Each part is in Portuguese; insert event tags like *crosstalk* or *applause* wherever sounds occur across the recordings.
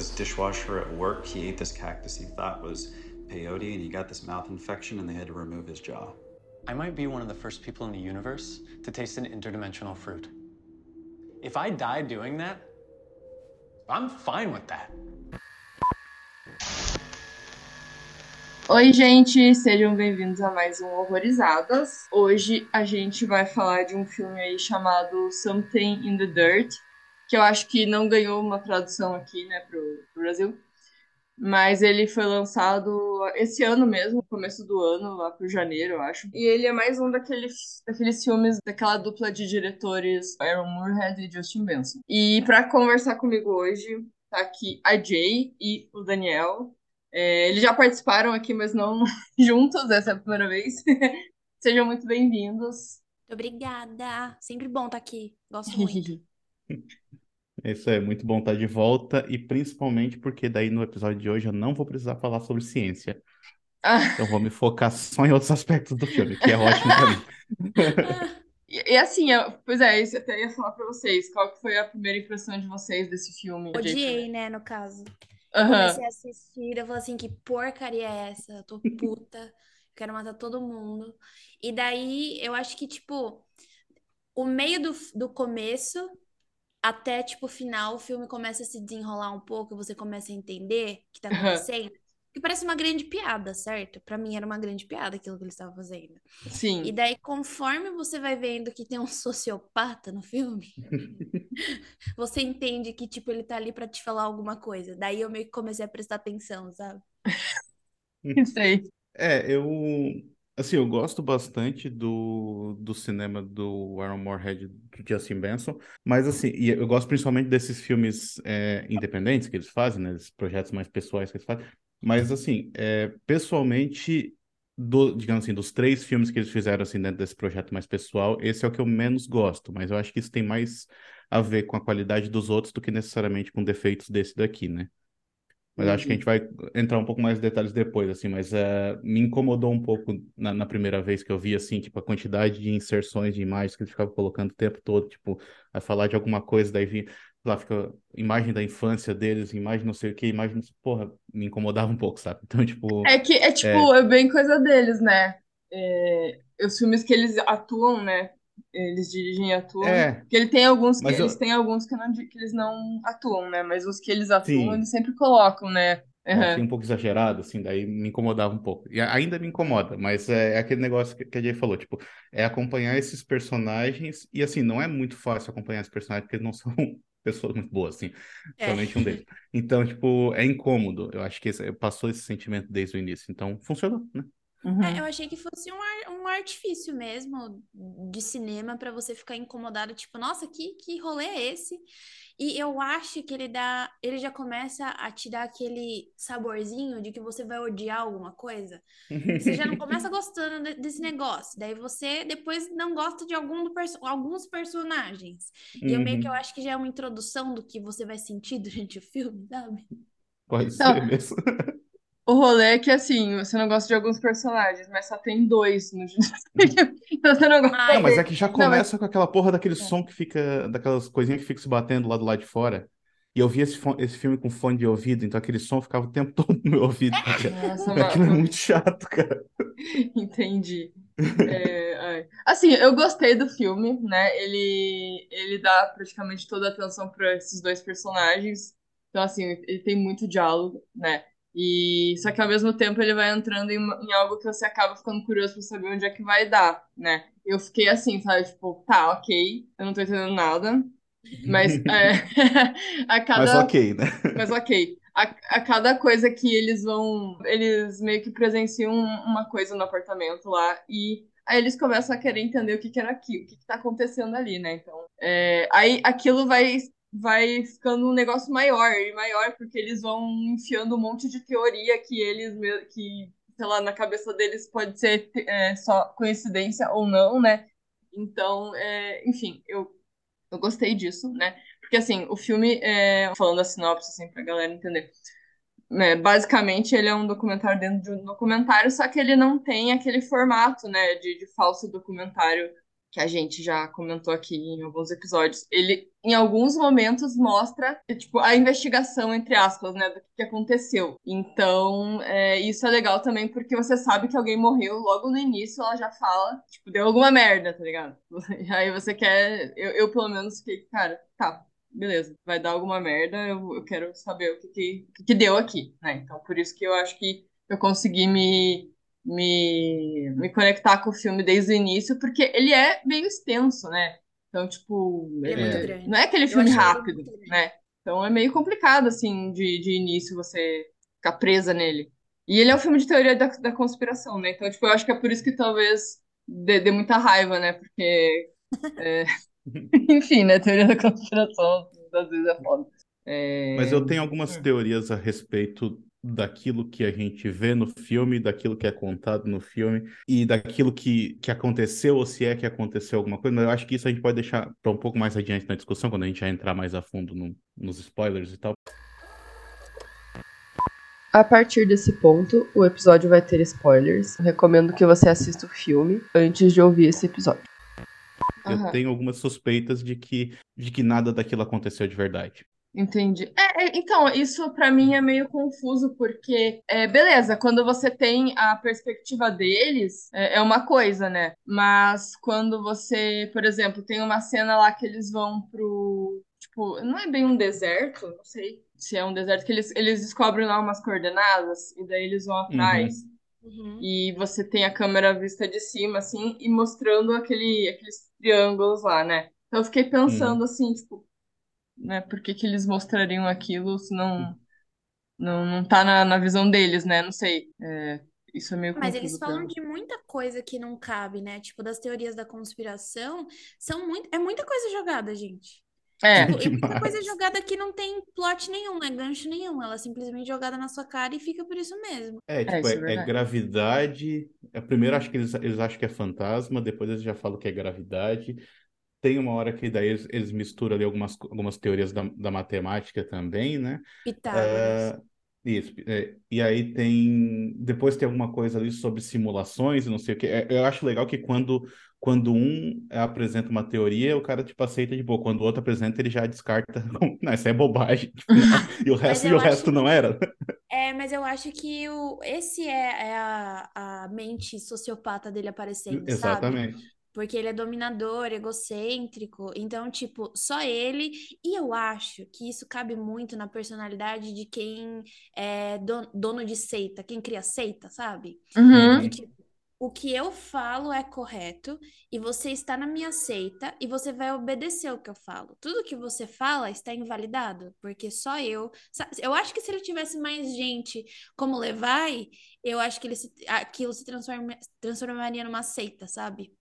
this dishwasher at work. He ate this cactus he thought was peyote, and he got this mouth infection, and they had to remove his jaw. I might be one of the first people in the universe to taste an interdimensional fruit. If I die doing that, I'm fine with that. Oi, gente, sejam bem-vindos a mais um Horrorizadas. Hoje a gente vai falar de um filme aí chamado Something in the Dirt, que eu acho que não ganhou uma tradução aqui, né, pro, pro Brasil. Mas ele foi lançado esse ano mesmo, começo do ano, lá pro janeiro, eu acho. E ele é mais um daqueles, daqueles filmes daquela dupla de diretores Aaron Moorhead e Justin Benson. E para conversar comigo hoje, tá aqui a Jay e o Daniel. É, eles já participaram aqui, mas não *laughs* juntos, essa é a primeira vez. *laughs* Sejam muito bem-vindos. Obrigada. Sempre bom estar aqui. Gosto *laughs* muito. Isso é muito bom estar de volta e principalmente porque daí no episódio de hoje eu não vou precisar falar sobre ciência. Ah. Então vou me focar só em outros aspectos do filme, que é ótimo pra mim. *laughs* E, e assim, eu- pois é, isso eu até ia falar pra vocês. Qual que foi a primeira impressão de vocês desse filme? Odiei, né, no caso. Eu Aham. comecei a assistir, eu falei assim, que porcaria é essa? Eu tô puta, quero matar todo mundo. E daí, eu acho que, tipo, o meio do, do começo até, tipo, o final, o filme começa a se desenrolar um pouco, você começa a entender o que tá acontecendo. Que parece uma grande piada, certo? Pra mim era uma grande piada aquilo que eles estavam fazendo. E Sim. daí, conforme você vai vendo que tem um sociopata no filme, *laughs* você entende que, tipo, ele tá ali pra te falar alguma coisa. Daí eu meio que comecei a prestar atenção, sabe? *laughs* Sei. É, eu assim, eu gosto bastante do, do cinema do Aaron Moorhead do Justin Benson, mas assim, e eu gosto principalmente desses filmes é, independentes que eles fazem, né, esses projetos mais pessoais que eles fazem, mas assim, é, pessoalmente, do, digamos assim, dos três filmes que eles fizeram assim dentro desse projeto mais pessoal, esse é o que eu menos gosto, mas eu acho que isso tem mais a ver com a qualidade dos outros do que necessariamente com defeitos desse daqui, né? Mas acho que a gente vai entrar um pouco mais em detalhes depois, assim, mas eh, me incomodou um pouco na, na primeira vez que eu vi, assim, tipo, a quantidade de inserções de imagens que eles ficavam colocando o tempo todo, tipo, a falar de alguma coisa, daí vinha, lá fica imagem da infância deles, imagem não sei o que, imagem, porra, me incomodava um pouco, sabe? Então, tipo, É que é tipo, é bem coisa deles, né? É, os filmes que eles atuam, né? Eles dirigem e atuam. é, Porque ele tem alguns que eu- eles têm alguns que, não, que eles não atuam, né? Mas os que eles atuam, Sim. eles sempre colocam, né? Aham. achei um pouco exagerado, assim, daí me incomodava um pouco. E ainda me incomoda, mas é, é aquele negócio que, que a Jay falou, tipo, é acompanhar esses personagens, e assim, não é muito fácil acompanhar esses personagens, porque eles não *laughs* são pessoas muito boas, assim, É. principalmente um deles. Então, tipo, é incômodo. Eu acho que esse- passou esse sentimento desde o início, então funcionou, né? Uhum. É, eu achei que fosse um, ar- um artifício mesmo de cinema pra você ficar incomodado, tipo, nossa, que, que rolê é esse? E eu acho que ele dá, ele já começa a te dar aquele saborzinho de que você vai odiar alguma coisa. Você já não *laughs* começa gostando de- desse negócio, daí você depois não gosta de algum do perso- alguns personagens. E eu meio que eu Uhum. acho que já é uma introdução do que você vai sentir durante o filme, sabe? Pode Não. ser mesmo. O rolê é que, assim, você não gosta de alguns personagens, mas só tem dois no *laughs* Então você não gosta Não, mas é que já Não, começa com aquela porra daquele som que fica, daquelas coisinhas que ficam se batendo lá do lado de fora. E eu vi esse, esse filme com fone de ouvido, então aquele som ficava o tempo todo no meu ouvido. *laughs* cara. Nossa, Aquilo é mano. muito chato, cara. *laughs* Entendi. É. Assim, eu gostei do filme, né? Ele, ele dá praticamente toda a atenção para esses dois personagens. Então, assim, ele tem muito diálogo, né? E só que ao mesmo tempo ele vai entrando em, em algo que você acaba ficando curioso pra saber onde é que vai dar, né? Eu fiquei assim, sabe? Tipo, tá, ok, eu não tô entendendo nada. Mas é, *laughs* a Mas cada. ok, né? Mas ok. A, a cada coisa que eles vão. Eles meio que presenciam uma coisa no apartamento lá e aí eles começam a querer entender o que, que era aquilo, o que, que tá acontecendo ali, né? Então. é, aí aquilo vai, vai ficando um negócio maior e maior, porque eles vão enfiando um monte de teoria que eles que, sei lá, na cabeça deles pode ser é, só coincidência ou não, né? Então, é, enfim, eu, eu gostei disso, né? Porque, assim, o filme, é, falando a sinopse, assim, pra galera entender, né, basicamente ele é um documentário dentro de um documentário, só que ele não tem aquele formato, né, de, de falso documentário que a gente já comentou aqui em alguns episódios, ele em alguns momentos mostra tipo a investigação entre aspas, né, do que aconteceu. Então é, isso é legal também porque você sabe que alguém morreu logo no início, ela já fala tipo deu alguma merda, tá ligado? *laughs* Aí você quer, eu, eu pelo menos fiquei, cara, tá, beleza, vai dar alguma merda, eu, eu quero saber o que, que, que deu aqui, né? Então por isso que eu acho que eu consegui me me, me conectar com o filme desde o início, porque ele é meio extenso, né? Então, tipo, Ele é muito é- grande. não é aquele filme ele rápido, né? Então é meio complicado, assim, de, de início você ficar presa nele. E ele é um filme de teoria da, da conspiração, né? Então, tipo, eu acho que é por isso que talvez dê, dê muita raiva, né? Porque, é, *laughs* enfim, né? Teoria da conspiração, às vezes é foda. É, Mas eu tenho algumas Hum. teorias a respeito daquilo que a gente vê no filme, daquilo que é contado no filme e daquilo que, que aconteceu ou se é que aconteceu alguma coisa. Mas eu acho que isso a gente pode deixar para um pouco mais adiante na discussão, quando a gente já entrar mais a fundo no- nos spoilers e tal. A partir desse ponto, o episódio vai ter spoilers. Recomendo que você assista o filme antes de ouvir esse episódio. Eu Aham. tenho algumas suspeitas de que, de que nada daquilo aconteceu de verdade. Entendi. É, é, então, isso pra mim é meio confuso, porque, é, beleza, quando você tem a perspectiva deles, é, é uma coisa, né? Mas quando você, por exemplo, tem uma cena lá que eles vão pro. Tipo, não é bem um deserto, não sei se é um deserto, que eles, eles descobrem lá umas coordenadas, e daí eles vão atrás. Uhum. E você tem a câmera vista de cima, assim, e mostrando aquele, aqueles triângulos lá, né? Então eu fiquei pensando assim, tipo, né, por que que eles mostrariam aquilo se não, não, não tá na, na visão deles, né? Não sei. É, isso é meio Mas eles falam de muita coisa que não cabe, né? Tipo, das teorias da conspiração, são muito, é muita coisa jogada, gente. É, Tipo, e *laughs* muita coisa jogada que não tem plot nenhum, né? Gancho nenhum. Ela é simplesmente jogada na sua cara e fica por isso mesmo. É, tipo, isso é é, é gravidade. É, primeiro acho que eles, eles acham que é fantasma, depois eles já falam que é gravidade. Tem uma hora que daí eles, eles misturam ali algumas, algumas teorias da, da matemática também, né? Pitágoras. É, isso. é, e aí tem. Depois tem alguma coisa ali sobre simulações e não sei o quê. É, eu acho legal que quando, quando um apresenta uma teoria, o cara tipo aceita de boa. Quando o outro apresenta, ele já descarta. *laughs* Não, isso é bobagem. *laughs* E o resto, e o resto acho não era. É, mas eu acho que o, esse é, é a, a mente sociopata dele aparecendo, sabe? Porque ele é dominador, egocêntrico. Então, tipo, só ele. E eu acho que isso cabe muito na personalidade de quem é don- dono de seita, quem cria seita, sabe? uhum, Que, tipo, o que eu falo é correto e você está na minha seita e você vai obedecer o que eu falo. Tudo que você fala está invalidado, porque só eu. Eu acho que se ele tivesse mais gente como Levi, eu acho que ele se- aquilo se transforma- transformaria numa seita, sabe?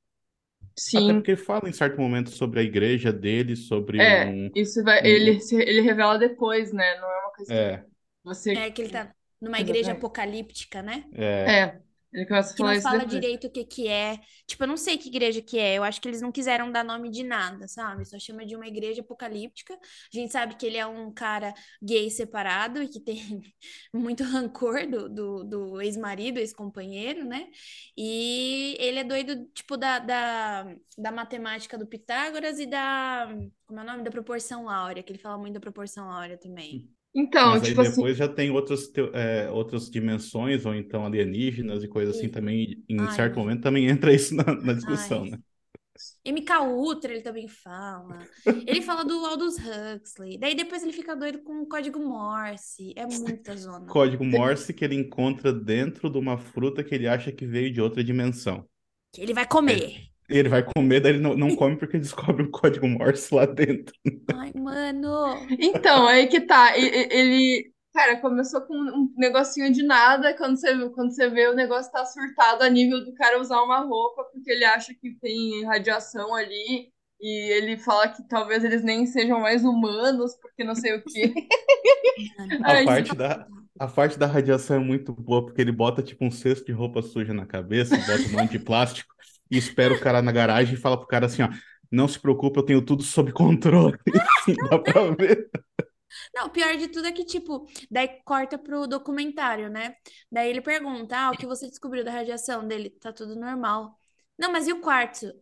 Até sim. porque fala em certo momento sobre a igreja dele, sobre É, um. isso vai, um- ele, ele revela depois, né? Não é uma coisa que É, você. É que ele tá numa igreja Exatamente. apocalíptica, né? é. É, ele começa a que falar não isso fala depois. direito o que que é. Tipo, eu não sei que igreja que é. Eu acho que eles não quiseram dar nome de nada, sabe? Só chama de uma igreja apocalíptica. A gente sabe que ele é um cara gay separado e que tem *laughs* muito rancor do, do, do ex-marido, ex-companheiro, né? E ele é doido, tipo, da, da, da matemática do Pitágoras e da... Como é o nome? Da proporção áurea, que ele fala muito da proporção áurea também. Então, Mas aí tipo assim. depois já tem outras, é, outras dimensões, ou então alienígenas e coisas assim também. Em Ai. certo momento também entra isso na, na discussão, Ai. né? MK Ultra ele também fala. Ele fala do Aldous Huxley. Daí depois ele fica doido com o código Morse. É muita zona. Código Morse que ele encontra dentro de uma fruta que ele acha que veio de outra dimensão. Que ele vai comer. Ele vai comer, daí ele não, não come porque *laughs* descobre o código Morse lá dentro. Ai, mano. Então, aí que tá. Ele, cara, começou com um negocinho de nada. Quando você, quando você vê o negócio tá surtado a nível do cara usar uma roupa, porque ele acha que tem radiação ali. E ele fala que talvez eles nem sejam mais humanos, porque não sei o quê. *laughs* A parte da, a parte da radiação é muito boa, porque ele bota tipo um cesto de roupa suja na cabeça, bota um monte de plástico e espera o cara na garagem e fala pro cara assim, ó, não se preocupe, eu tenho tudo sob controle. *laughs* Assim, dá pra ver. Não, o pior de tudo é que, tipo, daí corta pro documentário, né? Daí ele pergunta: Ah, o que você descobriu da radiação dele? Tá tudo normal. Não, mas e o quartzo?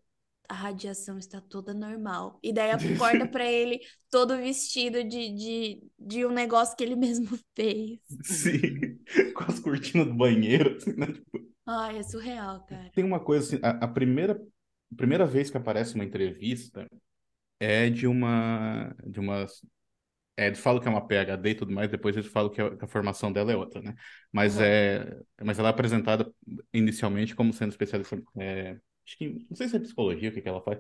a radiação está toda normal. E daí acorda *laughs* para ele todo vestido de, de, de um negócio que ele mesmo *laughs* fez. Sim, com as cortinas do banheiro, assim, né? Tipo, Ai, é surreal, cara. Tem uma coisa assim, a, a primeira, a primeira vez que aparece uma entrevista é de uma, de uma, é, eles falam que é uma PhD e tudo mais, depois eles falam que a, que a formação dela é outra, né? Mas Uhum. é, mas ela é apresentada inicialmente como sendo especialista, é, acho que, não sei se é psicologia, o que que ela faz,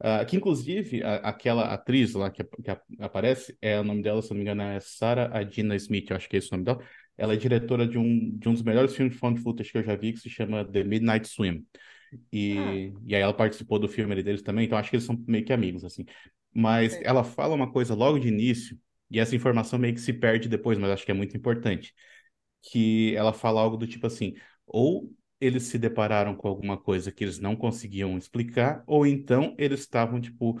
Ah, que inclusive a- aquela atriz lá que, que ap- aparece, é o nome dela, se não me engano, é Sarah Adina Smith, eu acho que é esse o nome dela. Ela é diretora de um, de um dos melhores filmes de found footage que eu já vi, que se chama The Midnight Swim. E, e aí ela participou do filme deles também, então acho que eles são meio que amigos, assim. Mas Sim. ela fala uma coisa logo de início, e essa informação meio que se perde depois, mas acho que é muito importante. Que ela fala algo do tipo assim, ou eles se depararam com alguma coisa que eles não conseguiam explicar, ou então eles estavam, tipo,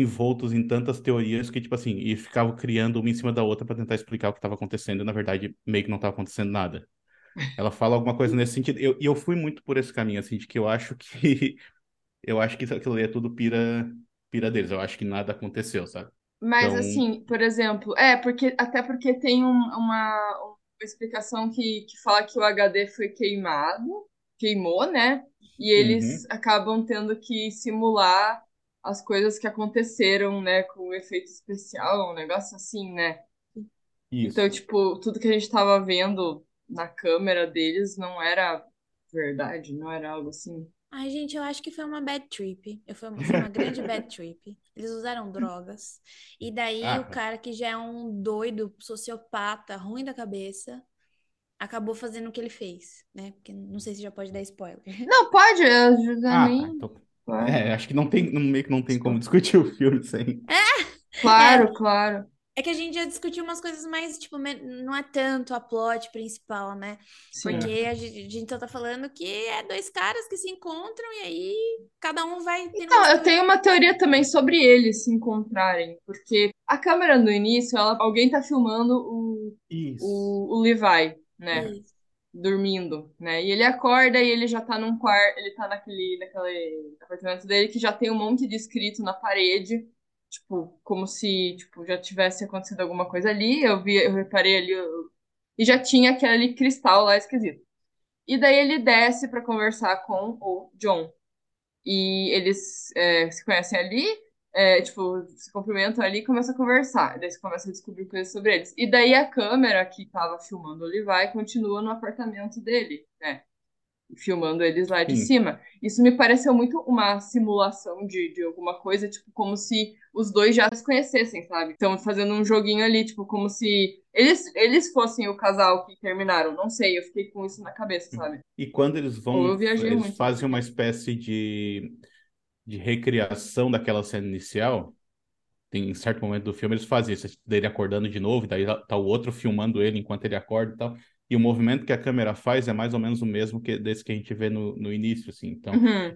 envoltos em tantas teorias que, tipo assim, e ficavam criando uma em cima da outra para tentar explicar o que estava acontecendo, e na verdade meio que não estava acontecendo nada. Ela fala alguma coisa nesse sentido. Eu- E eu, fui muito por esse caminho, assim, de que eu acho que *laughs* eu acho que aquilo ali é tudo pira, pira deles. Eu acho que nada aconteceu, sabe? Mas Então- assim, por exemplo, é, porque até porque tem um- uma, uma explicação que, que fala que o HD foi queimado, queimou, né? E eles acabam tendo que simular as coisas que aconteceram, né, com o efeito especial, um negócio assim, né? Isso. Então, tipo, tudo que a gente tava vendo na câmera deles não era verdade, não era algo assim. Ai, gente, eu acho que foi uma bad trip. Eu foi, foi uma grande bad *laughs* trip. Eles usaram drogas. E daí Ah. o cara que já é um doido, sociopata, ruim da cabeça, acabou fazendo o que ele fez, né? Porque não sei se já pode dar spoiler. Não, pode, eu já Ah, nem. tá. Claro, é, acho que não tem, não- meio que não tem como discutir o filme sem. claro, claro. É que a gente já discutiu umas coisas mais, tipo, não é tanto a plot principal, né? Sim. Porque a gente, a gente só tá falando que é dois caras que se encontram e aí cada um vai tendo Então, uma eu tenho uma teoria também sobre eles se encontrarem, porque a câmera no início, ela, alguém tá filmando o, Isso. o, o Levi, né? Isso. Dormindo, né? E ele acorda e ele já tá num quarto, ele tá naquele, naquele apartamento dele que já tem um monte de escrito na parede, tipo, como se, tipo, já tivesse acontecido alguma coisa ali. Eu vi, eu reparei ali, eu- e já tinha aquele cristal lá esquisito. E daí ele desce pra conversar com o John. E eles é, se conhecem ali, é, tipo, se cumprimentam ali e começam a conversar. Daí você começa a descobrir coisas sobre eles. E daí a câmera que tava filmando o Levi continua no apartamento dele, né? Filmando eles lá de Sim. cima. Isso me pareceu muito uma simulação de, de alguma coisa, tipo, como se os dois já se conhecessem, sabe? Estão fazendo um joguinho ali, tipo, como se eles, eles fossem o casal que terminaram. Não sei, eu fiquei com isso na cabeça, sabe? E quando eles vão, eles muito. fazem uma espécie de, de recriação daquela cena inicial. Tem em certo momento do filme eles fazem isso, dele acordando de novo, e daí tá o outro filmando ele enquanto ele acorda e tal. E o movimento que a câmera faz é mais ou menos o mesmo que desse que a gente vê no, no início, assim. Então, Uhum.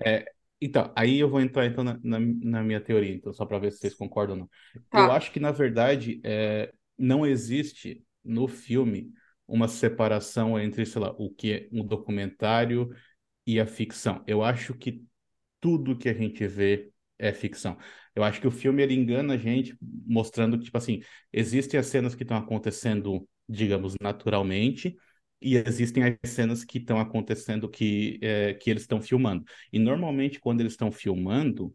então, aí eu vou entrar então na, na, na minha teoria, então, só para ver se vocês concordam ou não. Tá. Eu acho que, na verdade, é, não existe no filme uma separação entre, sei lá, o que é um documentário e a ficção. Eu acho que tudo que a gente vê é ficção. Eu acho que o filme ele engana a gente mostrando que, tipo assim, existem as cenas que estão acontecendo, digamos, naturalmente, e existem as cenas que estão acontecendo que, é, que eles estão filmando. E normalmente, quando eles estão filmando,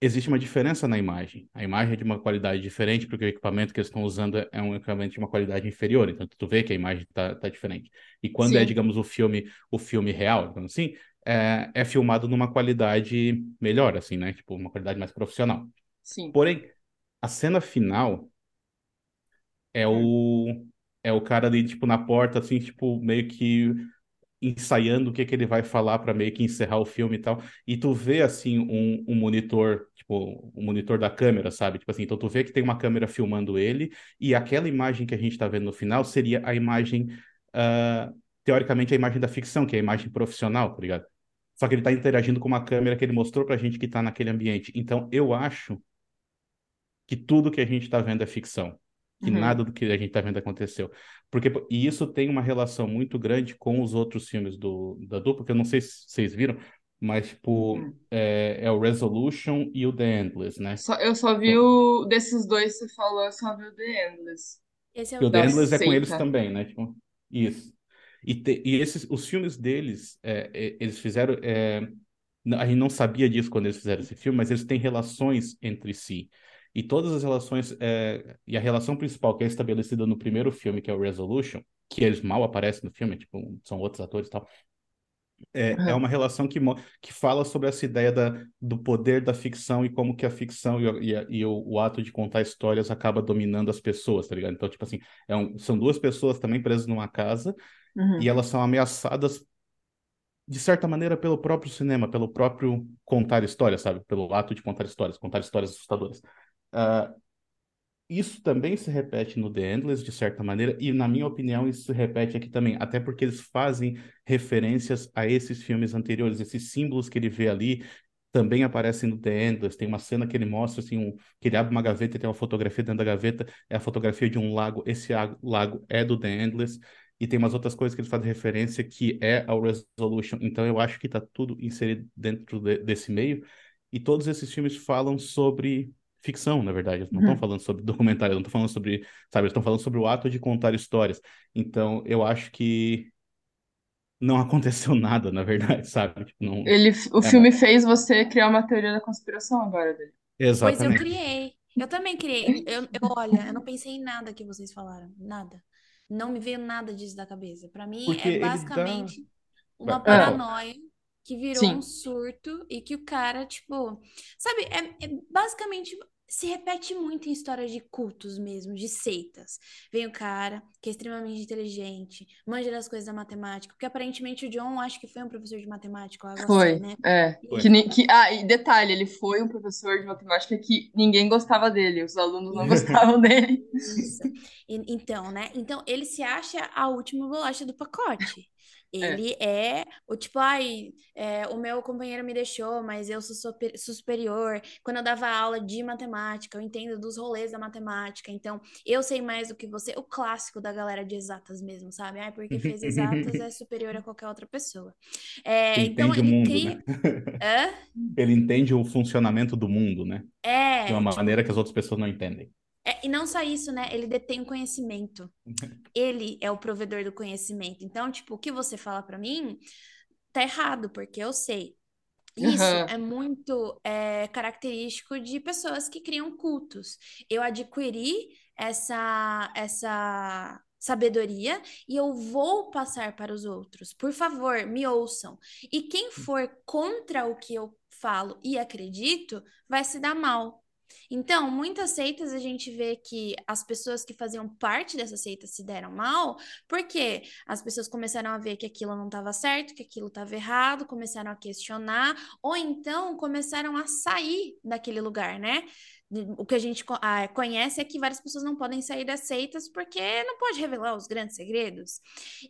existe uma diferença na imagem. A imagem é de uma qualidade diferente, porque o equipamento que eles estão usando é um equipamento de uma qualidade inferior. Então, tu vê que a imagem tá, tá diferente. E quando é, Sim. digamos, o filme, o filme real, digamos assim, é, é filmado numa qualidade melhor, assim, né? Tipo, uma qualidade mais profissional. Sim. Porém, a cena final é o é o cara ali, tipo, na porta, assim, tipo, meio que ensaiando o que que ele vai falar para meio que encerrar o filme e tal. E tu vê, assim, um, um monitor, tipo, um monitor da câmera, sabe? Tipo assim, então tu vê que tem uma câmera filmando ele e aquela imagem que a gente tá vendo no final seria a imagem, ah, teoricamente, a imagem da ficção, que é a imagem profissional, tá ligado? Só que ele tá interagindo com uma câmera que ele mostrou pra gente que tá naquele ambiente. Então, eu acho que tudo que a gente está vendo é ficção, que Uhum. nada do que a gente está vendo aconteceu. Porque, e isso tem uma relação muito grande com os outros filmes do, da dupla, que eu não sei se vocês viram, Mas, tipo, Hum. é, é o Resolution e o The Endless, né? Só- eu só vi o. Desses dois que você falou, eu só vi o The Endless. Esse é o o The Endless é com eles também, né? Tipo, isso. E, te- e esses, os filmes deles, é, é, eles fizeram. é, a gente não sabia disso quando eles fizeram esse filme, mas eles têm relações entre si. E todas as relações. é, e a relação principal que é estabelecida no primeiro filme, que é o Resolution, que eles mal aparecem no filme, tipo, são outros atores e tal. É, é uma relação que, que fala sobre essa ideia da, do poder da ficção e como que a ficção e, o- e e o, o ato de contar histórias acaba dominando as pessoas, tá ligado? Então, tipo assim, é um- são duas pessoas também presas numa casa Uhum. e elas são ameaçadas, de certa maneira, pelo próprio cinema, pelo próprio contar histórias, sabe? Pelo ato de contar histórias, contar histórias assustadoras. Ah, isso também se repete no The Endless, de certa maneira, e na minha opinião isso se repete aqui também, até porque eles fazem referências a esses filmes anteriores, esses símbolos que ele vê ali também aparecem no The Endless, tem uma cena que ele mostra, assim, um, que ele abre uma gaveta e tem uma fotografia dentro da gaveta, é a fotografia de um lago, esse lago é do The Endless, e tem umas outras coisas que eles fazem referência que é ao Resolution, então eu acho que está tudo inserido dentro de- desse meio, e todos esses filmes falam sobre ficção, na verdade. Eles não estão Uhum. falando sobre documentário, não estão falando sobre, sabe, eles estão falando sobre o ato de contar histórias. Então, eu acho que não *laughs* aconteceu nada, na verdade, sabe? Tipo, não... Ele, o É, filme fez você criar uma teoria da conspiração agora dele. Pois eu Exatamente. criei. Eu também criei. Eu, eu, olha, eu não pensei em nada que vocês falaram. Nada. Não me veio nada disso da cabeça. Pra mim, Porque é ele dá- basicamente uma paranoia que virou Sim. um surto e que o cara, tipo. Sabe, é, é basicamente. Se repete muito em histórias de cultos mesmo, de seitas. Vem o cara que é extremamente inteligente, manja das coisas da matemática, porque aparentemente o John acho que foi um professor de matemática ou algo Foi, assim, né? é. Foi. Que, que, ah, e detalhe, ele foi um professor de matemática que ninguém gostava dele, os alunos não *laughs* gostavam dele. Isso. E- Então, né? Então, ele se acha a última bolacha do pacote. Ele é, o tipo, ai, é, o meu companheiro me deixou, mas eu sou super- superior. Quando eu dava aula de matemática, eu entendo dos rolês da matemática, então eu sei mais do que você. O clássico da galera de exatas mesmo, sabe? Ai, porque fez exatas é *laughs* superior a qualquer outra pessoa. É, então, ele mundo, cria. né? *laughs* Ele entende o funcionamento do mundo, né? É, De uma maneira que as outras pessoas não entendem. É, e não só isso, né? Ele detém o conhecimento. *laughs* Ele é o provedor do conhecimento. Então, tipo, o que você fala pra mim tá errado, porque eu sei. Isso Aham. é muito é, característico de pessoas que criam cultos. Eu adquiri essa, essa sabedoria e eu vou passar para os outros. Por favor, me ouçam. E quem for contra o que eu falo e acredito, vai se dar mal. Então, muitas seitas a gente vê que as pessoas que faziam parte dessa seita se deram mal, porque as pessoas começaram a ver que aquilo não estava certo, que aquilo estava errado, começaram a questionar, ou então começaram a sair daquele lugar, né? O que a gente ah, conhece é que várias pessoas não podem sair das seitas porque não pode revelar os grandes segredos.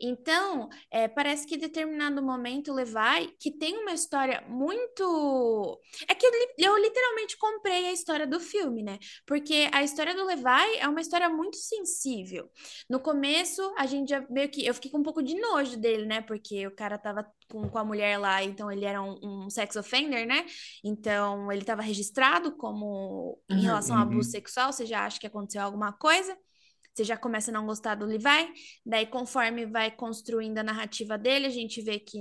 Então, é, parece que em determinado momento Levi, que tem uma história muito. É que eu, eu literalmente comprei a história do filme, né? Porque a história do Levi é uma história muito sensível. No começo, a gente já meio que. Eu fiquei com um pouco de nojo dele, né? Porque o cara tava com, com a mulher lá, então ele era um, um sex offender, né? Então ele tava registrado como em Uhum, relação a abuso uhum. sexual, você já acha que aconteceu alguma coisa. Você já começa a não gostar do Levi, daí conforme vai construindo a narrativa dele, a gente vê que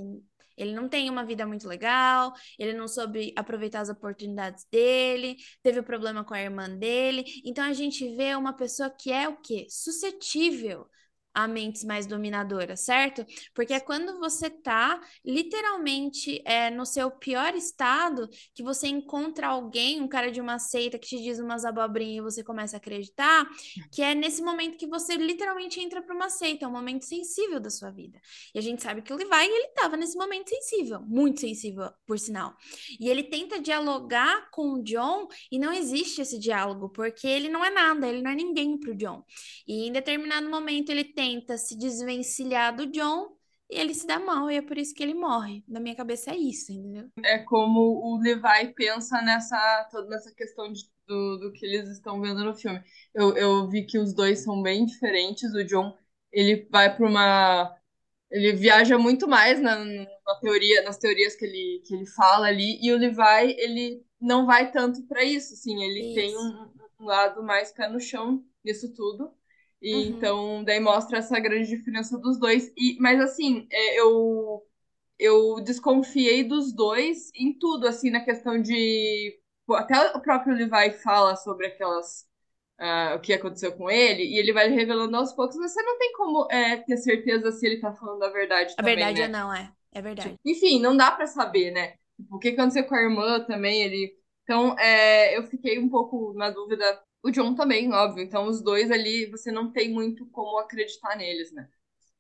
ele não tem uma vida muito legal, ele não soube aproveitar as oportunidades dele, teve problema com a irmã dele. Então a gente vê uma pessoa que é o quê? Suscetível a mentes mais dominadoras, certo? Porque é quando você tá literalmente é, no seu pior estado que você encontra alguém, um cara de uma seita que te diz umas abobrinhas e você começa a acreditar, que é nesse momento que você literalmente entra para uma seita, é um momento sensível da sua vida. E a gente sabe que o Levi, ele estava nesse momento sensível, muito sensível, por sinal. E ele tenta dialogar com o John e não existe esse diálogo, porque ele não é nada, ele não é ninguém pro John. E em determinado momento ele tenta se desvencilhar do John e ele se dá mal, e é por isso que ele morre. Na minha cabeça é isso, entendeu? É como o Levi pensa nessa, toda nessa questão de- do, do que eles estão vendo no filme. Eu, eu vi que os dois são bem diferentes. O John, ele vai para uma Ele viaja muito mais na, na teoria, nas teorias que ele, que ele fala ali, e o Levi, ele não vai tanto para isso, assim, ele Isso. tem um, um lado mais pé no chão nisso tudo. E Uhum. então daí mostra essa grande diferença dos dois. E, mas assim, é, eu eu desconfiei dos dois em tudo, assim, na questão de. Até o próprio Levi fala sobre aquelas. ah, o que aconteceu com ele, e ele vai revelando aos poucos, mas você não tem como é, ter certeza se ele tá falando a verdade A também, verdade né? é não, é. É verdade. Enfim, não dá pra saber, né? Tipo, o que aconteceu com a irmã também, ele. Então, é, eu fiquei um pouco na dúvida. O John também, óbvio. Então, os dois ali, você não tem muito como acreditar neles, né?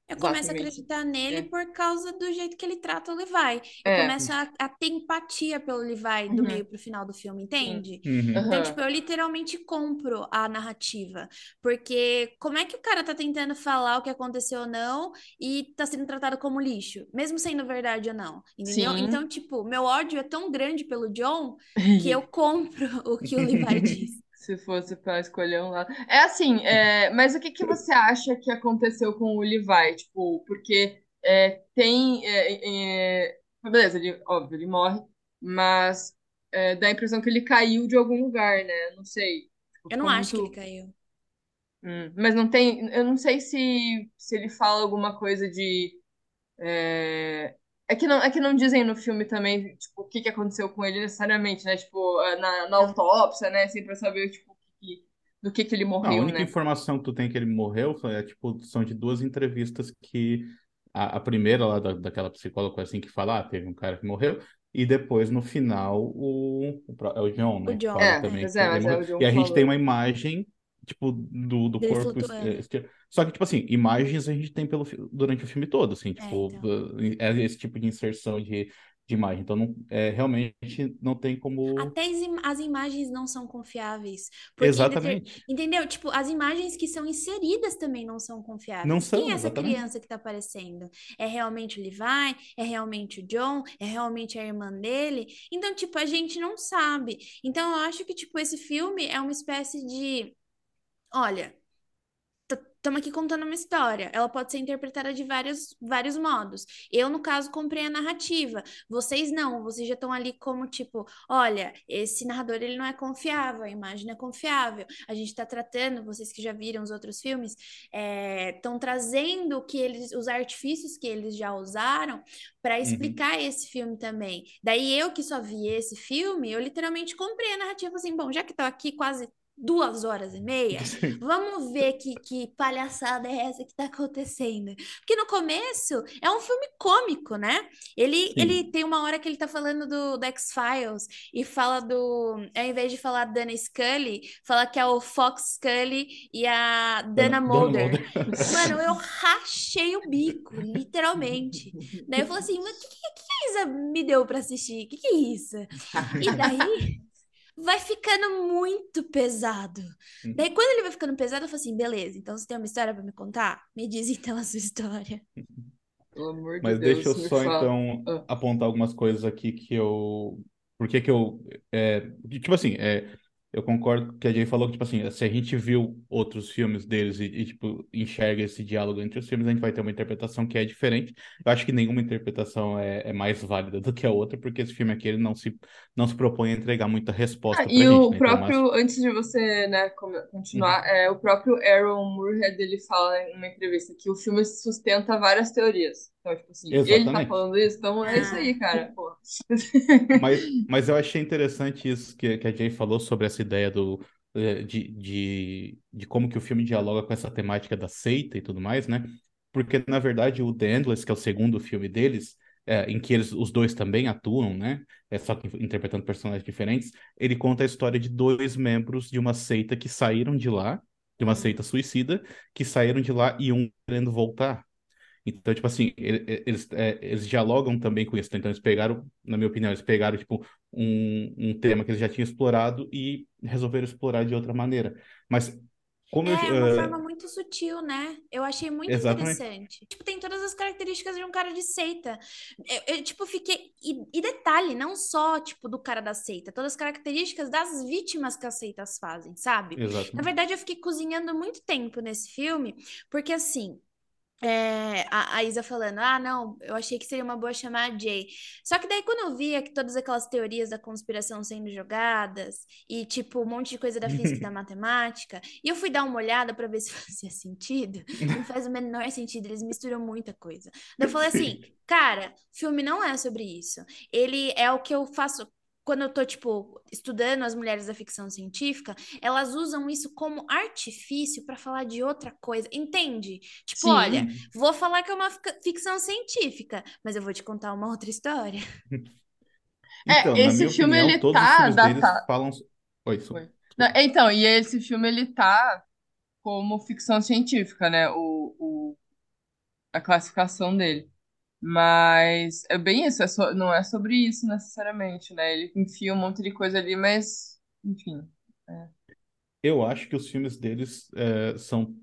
Eu começo a acreditar nele É. por causa do jeito que ele trata o Levi. Eu É. começo a, a ter empatia pelo Levi do Uhum. meio pro final do filme, entende? Uhum. Então, Aham. tipo, eu literalmente compro a narrativa. Porque como é que o cara tá tentando falar o que aconteceu ou não e tá sendo tratado como lixo? Mesmo sendo verdade ou não, entendeu? Sim. Então, tipo, meu ódio é tão grande pelo John *laughs* que eu compro o que o Levi diz. Se fosse pra escolher um lado. É assim, é, mas o que, que você acha que aconteceu com o Levi? Tipo, porque é, tem. é, é, beleza, ele, óbvio, ele morre, mas é, dá a impressão que ele caiu de algum lugar, né? Não sei. Tipo, Eu não acho que ele caiu. Hum, mas não tem. Eu não sei se, se ele fala alguma coisa de. É, que não, é que não dizem no filme também, tipo, o que, que aconteceu com ele necessariamente, né? Tipo, na, na autópsia, né? Assim, pra saber, tipo, que do que que ele Não, a morreu, única né? informação que tu tem que ele morreu é, tipo, são de duas entrevistas que a, a primeira lá da, daquela psicóloga assim que fala, ah, teve um cara que morreu, e depois no final o, o é o John, né? O John, fala É, também é, é, o John E a gente falou. tem uma imagem tipo do, do corpo Só que tipo assim, imagens a gente tem pelo durante o filme todo, assim, tipo, então. é esse tipo de inserção de, de imagem. Então não é realmente não tem como Até as, im- as imagens não são confiáveis. Deter- Exatamente. Entendeu? Tipo, as imagens que são inseridas também não são confiáveis. Não Quem são, é essa exatamente. criança que tá aparecendo? É realmente o Levi? É realmente o John? É realmente a irmã dele? Então, tipo, a gente não sabe. Então, eu acho que, tipo, esse filme é uma espécie de. Olha, estamos aqui contando uma história. Ela pode ser interpretada de vários, vários modos. Eu, no caso, comprei a narrativa. Vocês não, vocês já estão ali como tipo, olha, esse narrador ele não é confiável, a imagem não é confiável. A gente está tratando, vocês que já viram os outros filmes, estão trazendo o que eles, os artifícios que eles já usaram para explicar esse filme também. Daí eu que só vi esse filme, eu literalmente comprei a narrativa assim, bom, já que estou aqui quase duas horas e meia, *laughs* vamos ver que, que palhaçada é essa que tá acontecendo. Porque no começo é um filme cômico, né? Ele, Sim. ele tem uma hora que ele tá falando do, do X-Files e fala do. Ao invés de falar Dana Scully, fala que é o Fox Scully e a Dana Mulder. *laughs* Mano, eu *laughs* rachei o bico, literalmente. Daí eu falei assim, mas o que, que, que a Isa me deu pra assistir? O que, que é isso? E daí vai ficando muito pesado. Uhum. Daí quando ele vai ficando pesado, eu falo assim, beleza, então você tem uma história pra me contar? Me diz *laughs* então a sua história. Pelo amor de Mas Deus, deixa eu só fala. então Ah. apontar algumas coisas aqui que eu. Por que que eu. É... Tipo assim, é... eu concordo com o que a Jay falou, que, tipo assim, se a gente viu outros filmes deles e, e, tipo, enxerga esse diálogo entre os filmes, a gente vai ter uma interpretação que é diferente. Eu acho que nenhuma interpretação é, é mais válida do que a outra, porque esse filme aqui ele não se, não se propõe a entregar muita resposta Ah, pra e gente, o né? Então, próprio, antes de você, né, continuar, é, o próprio Aaron Moorhead, ele fala em uma entrevista que o filme sustenta várias teorias. Então, tipo assim, ele tá Exatamente. falando isso, então é isso aí, cara. Pô. Mas, *laughs* mas eu achei interessante isso que, que a Jay falou sobre essa ideia do, eh, de, de, de como que o filme dialoga com essa temática da seita e tudo mais, né? Porque, na verdade, o The Endless, que é o segundo filme deles, eh, em que eles, os dois também atuam, né? É só que interpretando personagens diferentes, ele conta a história de dois membros de uma seita que saíram de lá, de uma seita suicida, que saíram de lá e um querendo voltar. Então, tipo assim, ele- ele- eles, é, eles dialogam também com isso. Então, eles pegaram, na minha opinião, eles pegaram, tipo, um, um tema que eles já tinham explorado e resolveram explorar de outra maneira. Mas, como eu... É uma eh, forma muito sutil, né? Eu achei muito Exatamente. interessante. Tipo, tem todas as características de um cara de seita. Eu, eu, tipo, fiquei. E, e detalhe, não só, tipo, do cara da seita, todas as características das vítimas que as seitas fazem, sabe? Na Exatamente. verdade, eu fiquei cozinhando muito tempo nesse filme, porque assim. É, a, a Isa falando, ah, não, eu achei que seria uma boa chamar a Jay. Só que daí quando eu via que todas aquelas teorias da conspiração sendo jogadas e tipo um monte de coisa da física e da *laughs* matemática, e eu fui dar uma olhada para ver *laughs* se fazia sentido, não faz o menor sentido, eles misturam muita coisa. Daí eu falei assim, cara, filme não é sobre isso. Ele é o que eu faço quando eu tô, tipo, estudando as mulheres da ficção científica, elas usam isso como artifício para falar de outra coisa, entende? Tipo, Sim. olha, vou falar que é uma fic- ficção científica, mas eu vou te contar uma outra história. *laughs* É, Então, na esse filme, opinião, ele todos os tá deles datado. falam. Oi. Oi. Não, Então, e esse filme ele tá como ficção científica, né? O, o- a classificação dele. Mas é bem isso, é so- não é sobre isso necessariamente, né? Ele enfia um monte de coisa ali, mas, enfim. Eu acho que os filmes deles é, são.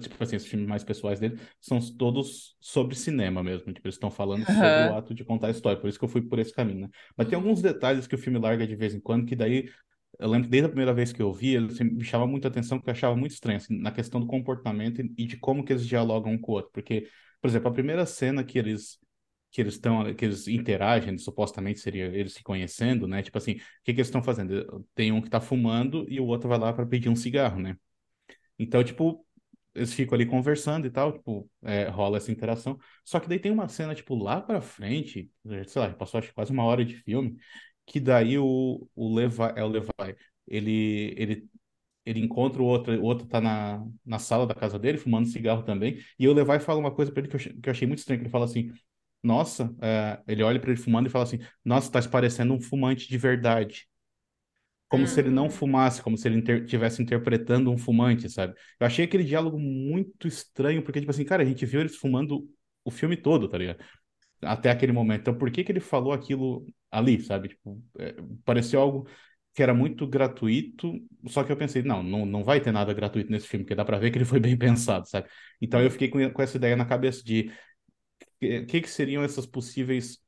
Tipo assim, os filmes mais pessoais dele são todos sobre cinema mesmo. Tipo, eles estão falando sobre o ato de contar a história. Por isso que eu fui por esse caminho, né? Mas tem alguns detalhes que o filme larga de vez em quando, que daí. Eu lembro que desde a primeira vez que eu vi, ele sempre me chamava muita atenção, que eu achava muito estranho, assim, na questão do comportamento e de como que eles dialogam um com o outro. Porque, por exemplo, a primeira cena que eles que eles estão, que eles interagem, supostamente seria eles se conhecendo, né? Tipo assim, o que que eles estão fazendo? Tem um que tá fumando e o outro vai lá para pedir um cigarro, né? Então, tipo, eles ficam ali conversando e tal, tipo, é, rola essa interação. Só que daí tem uma cena, tipo, lá pra frente, sei lá, passou acho quase uma hora de filme, que daí o, o Levi, é o Levi, ele, ele, ele encontra o outro, o outro tá na, na sala da casa dele, fumando cigarro também, e o Levi fala uma coisa pra ele que eu, achei- que eu achei muito estranho, que ele fala assim, nossa, é, ele olha pra ele fumando e fala assim, nossa, tá se parecendo um fumante de verdade como se ele não Hum. fumasse, como se ele inter tivesse interpretando um fumante, sabe? Eu achei aquele diálogo muito estranho, porque, tipo assim, cara, a gente viu eles fumando o filme todo, tá ligado? Até aquele momento. Então, por que que ele falou aquilo ali, sabe? Tipo, é, pareceu algo que era muito gratuito, só que eu pensei, não, não, não vai ter nada gratuito nesse filme, porque dá pra ver que ele foi bem *laughs* pensado, sabe? Então eu fiquei com, com essa ideia na cabeça de o que, que seriam essas possíveis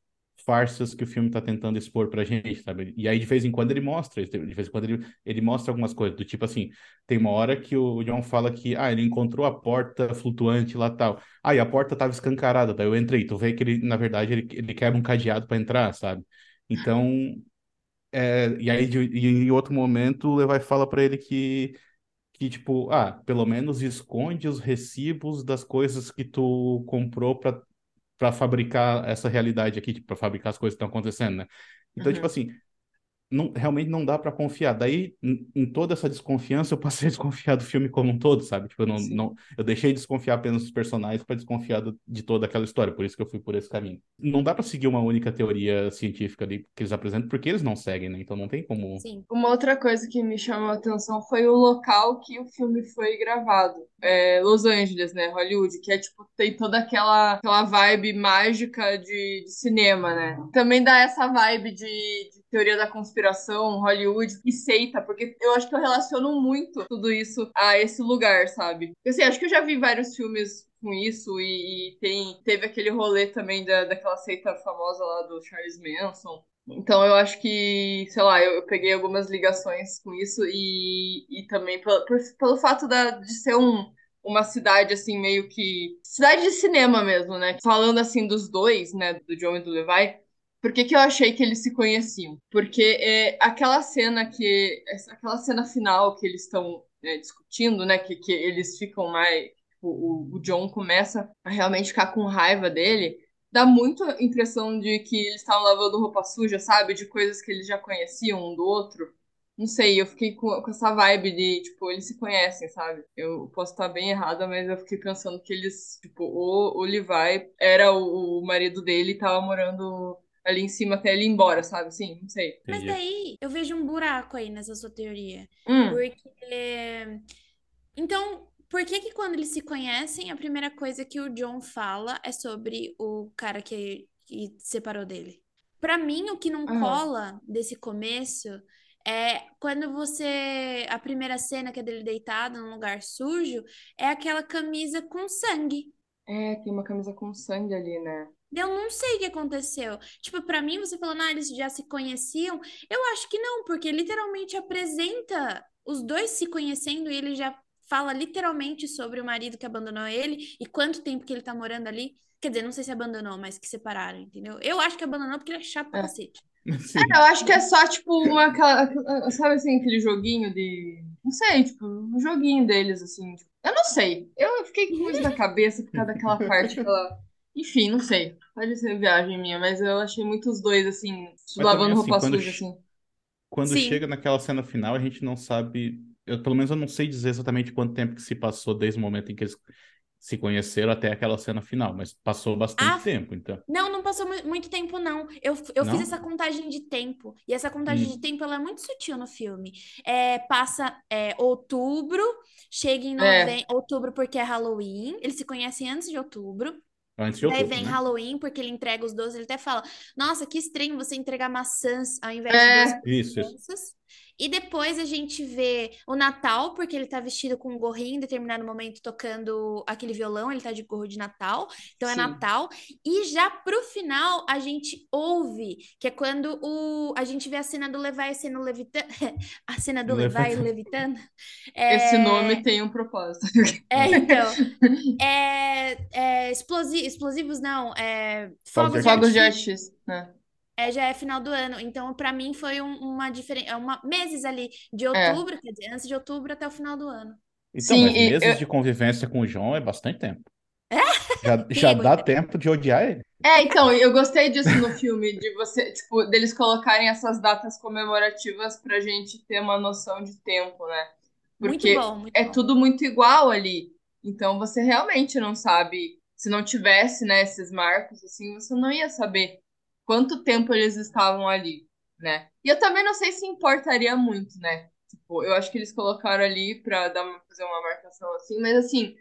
farsas que o filme está tentando expor pra gente, sabe? E aí, de vez em quando, ele mostra, de vez em quando, ele, ele mostra algumas coisas, do tipo assim, tem uma hora que o John fala que, ah, ele encontrou a porta flutuante lá tal. Ah, e a porta tava escancarada, daí eu entrei. Tu vê que ele, na verdade, ele, ele quebra um cadeado para entrar, sabe? Então, é, e aí, de, e em outro momento, o Levi fala para ele que que, tipo, ah, pelo menos esconde os recibos das coisas que tu comprou para fabricar essa realidade aqui, para fabricar as coisas que estão acontecendo, né? Então, tipo Uhum. assim, não, realmente não dá para confiar. Daí, em, toda essa desconfiança, eu passei a desconfiar do filme como um todo, sabe? Tipo, eu não, não, eu deixei de desconfiar apenas dos personagens para desconfiar do- de toda aquela história. Por isso que eu fui por esse caminho. Não dá para seguir uma única teoria científica ali que eles apresentam, porque eles não seguem, né? Então não tem como. Sim. Uma outra coisa que me chamou a atenção foi o local que o filme foi gravado. É Los Angeles, né? Hollywood, que é tipo, tem toda aquela, aquela vibe mágica de, de cinema, né? Também dá essa vibe de, de teoria da conspiração, Hollywood e seita, porque eu acho que eu relaciono muito tudo isso a esse lugar, sabe? Eu sei, acho que eu já vi vários filmes com isso e, e tem, teve aquele rolê também da, daquela seita famosa lá do Charles Manson. Então eu acho que, sei lá, eu, eu peguei algumas ligações com isso e, e também pelo, por- pelo fato da, de ser um, uma cidade assim, meio que. Cidade de cinema mesmo, né? Falando assim dos dois, né? Do John e do Levi. Por que, que eu achei que eles se conheciam? Porque é aquela cena que. essa- Aquela cena final que eles estão é, discutindo, né? Que, que eles ficam mais. O, o- o John começa a realmente ficar com raiva dele dá muito a impressão de que eles estavam lavando roupa suja, sabe? De coisas que eles já conheciam um do outro. Não sei, eu fiquei com, com essa vibe de, tipo, eles se conhecem, sabe? Eu posso estar bem errada, mas eu fiquei pensando que eles, tipo, o, o Levi era o, o marido dele e tava morando ali em cima até ele ir embora, sabe? Sim, não sei. Mas daí eu vejo um buraco aí nessa sua teoria. Hum, Porque. Então, por que que quando eles se conhecem, a primeira coisa que o John fala é sobre o cara que, que separou dele? Pra mim, o que não Aham. cola desse começo é quando você. A primeira cena que é dele deitado num lugar sujo é aquela camisa com sangue. é, tem uma camisa com sangue ali, né? Eu não sei o que aconteceu. Tipo, pra mim, você falando, ah, eles já se conheciam. Eu acho que não, porque literalmente apresenta os dois se conhecendo e eles já fala literalmente sobre o marido que abandonou ele e quanto tempo que ele tá morando ali. Quer dizer, não sei se abandonou, mas que separaram, entendeu? Eu acho que abandonou porque ele é chato pra É. cacete. *laughs* É, eu acho que é só, tipo, uma. aquela- *laughs* Sabe assim, aquele joguinho de. Não sei, tipo, um joguinho deles, assim. tipo, Eu não sei. Eu fiquei com isso na cabeça por causa daquela parte, *laughs* aquela. Enfim, não sei. Pode ser viagem minha, mas eu achei muito os dois, assim, lavando também, assim, suja, assim. Quando Sim. chega naquela cena final, a gente não sabe. Eu, pelo menos eu não sei dizer exatamente quanto tempo que se passou desde o momento em que eles se conheceram até aquela cena final, mas passou bastante Ah, tempo, então. Não, não passou mu- muito tempo, não. Eu, eu Não? fiz essa contagem de tempo. E essa contagem Hum. de tempo ela é muito sutil no filme. É, passa é, outubro, chega em É. novembro. Outubro porque é Halloween. Eles se conhecem antes de outubro. Antes de Daí outubro, vem né? Halloween, porque ele entrega os doces. Ele até fala: Nossa, que estranho você entregar maçãs ao invés É. de doces Isso, isso. E depois a gente vê o Natal, porque ele tá vestido com um gorrinho em determinado momento tocando aquele violão, ele tá de gorro de Natal, então é Sim. Natal. E já pro final a gente ouve, que é quando o, a gente vê a cena do Levi sendo levitando, *laughs* a cena do Levi Levitando. levitando. Esse É, nome tem um propósito. É, então. *laughs* É, é, explosi- explosivos não, é, Fogos fogos de de Fogos de artifício. artifício, né? É, já é final do ano. Então, pra mim, foi um- uma diferença. Uma, meses ali de É. outubro, quer dizer, antes de outubro até o final do ano. Então, Sim, mas e meses eu- de convivência com o João é bastante tempo. Já, *laughs* já Pego, dá tempo de odiar ele. É, então, eu gostei disso no filme, de você, tipo, deles colocarem essas datas comemorativas pra gente ter uma noção de tempo, né? Porque muito bom, muito é bom. tudo muito igual ali. Então você realmente não sabe, se não tivesse, né, esses marcos, assim, você não ia saber quanto tempo eles estavam ali, né? E eu também não sei se importaria muito, né? Tipo, eu acho que eles colocaram ali pra dar uma, fazer uma marcação assim, mas assim,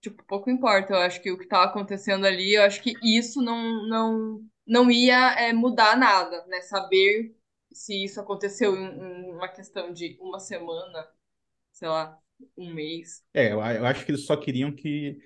tipo, pouco importa. Eu acho que o que tava acontecendo ali, eu acho que isso não, não, não ia é, mudar nada, né? Saber se isso aconteceu em, em uma questão de uma semana, sei lá, um mês. É, eu acho que eles só queriam que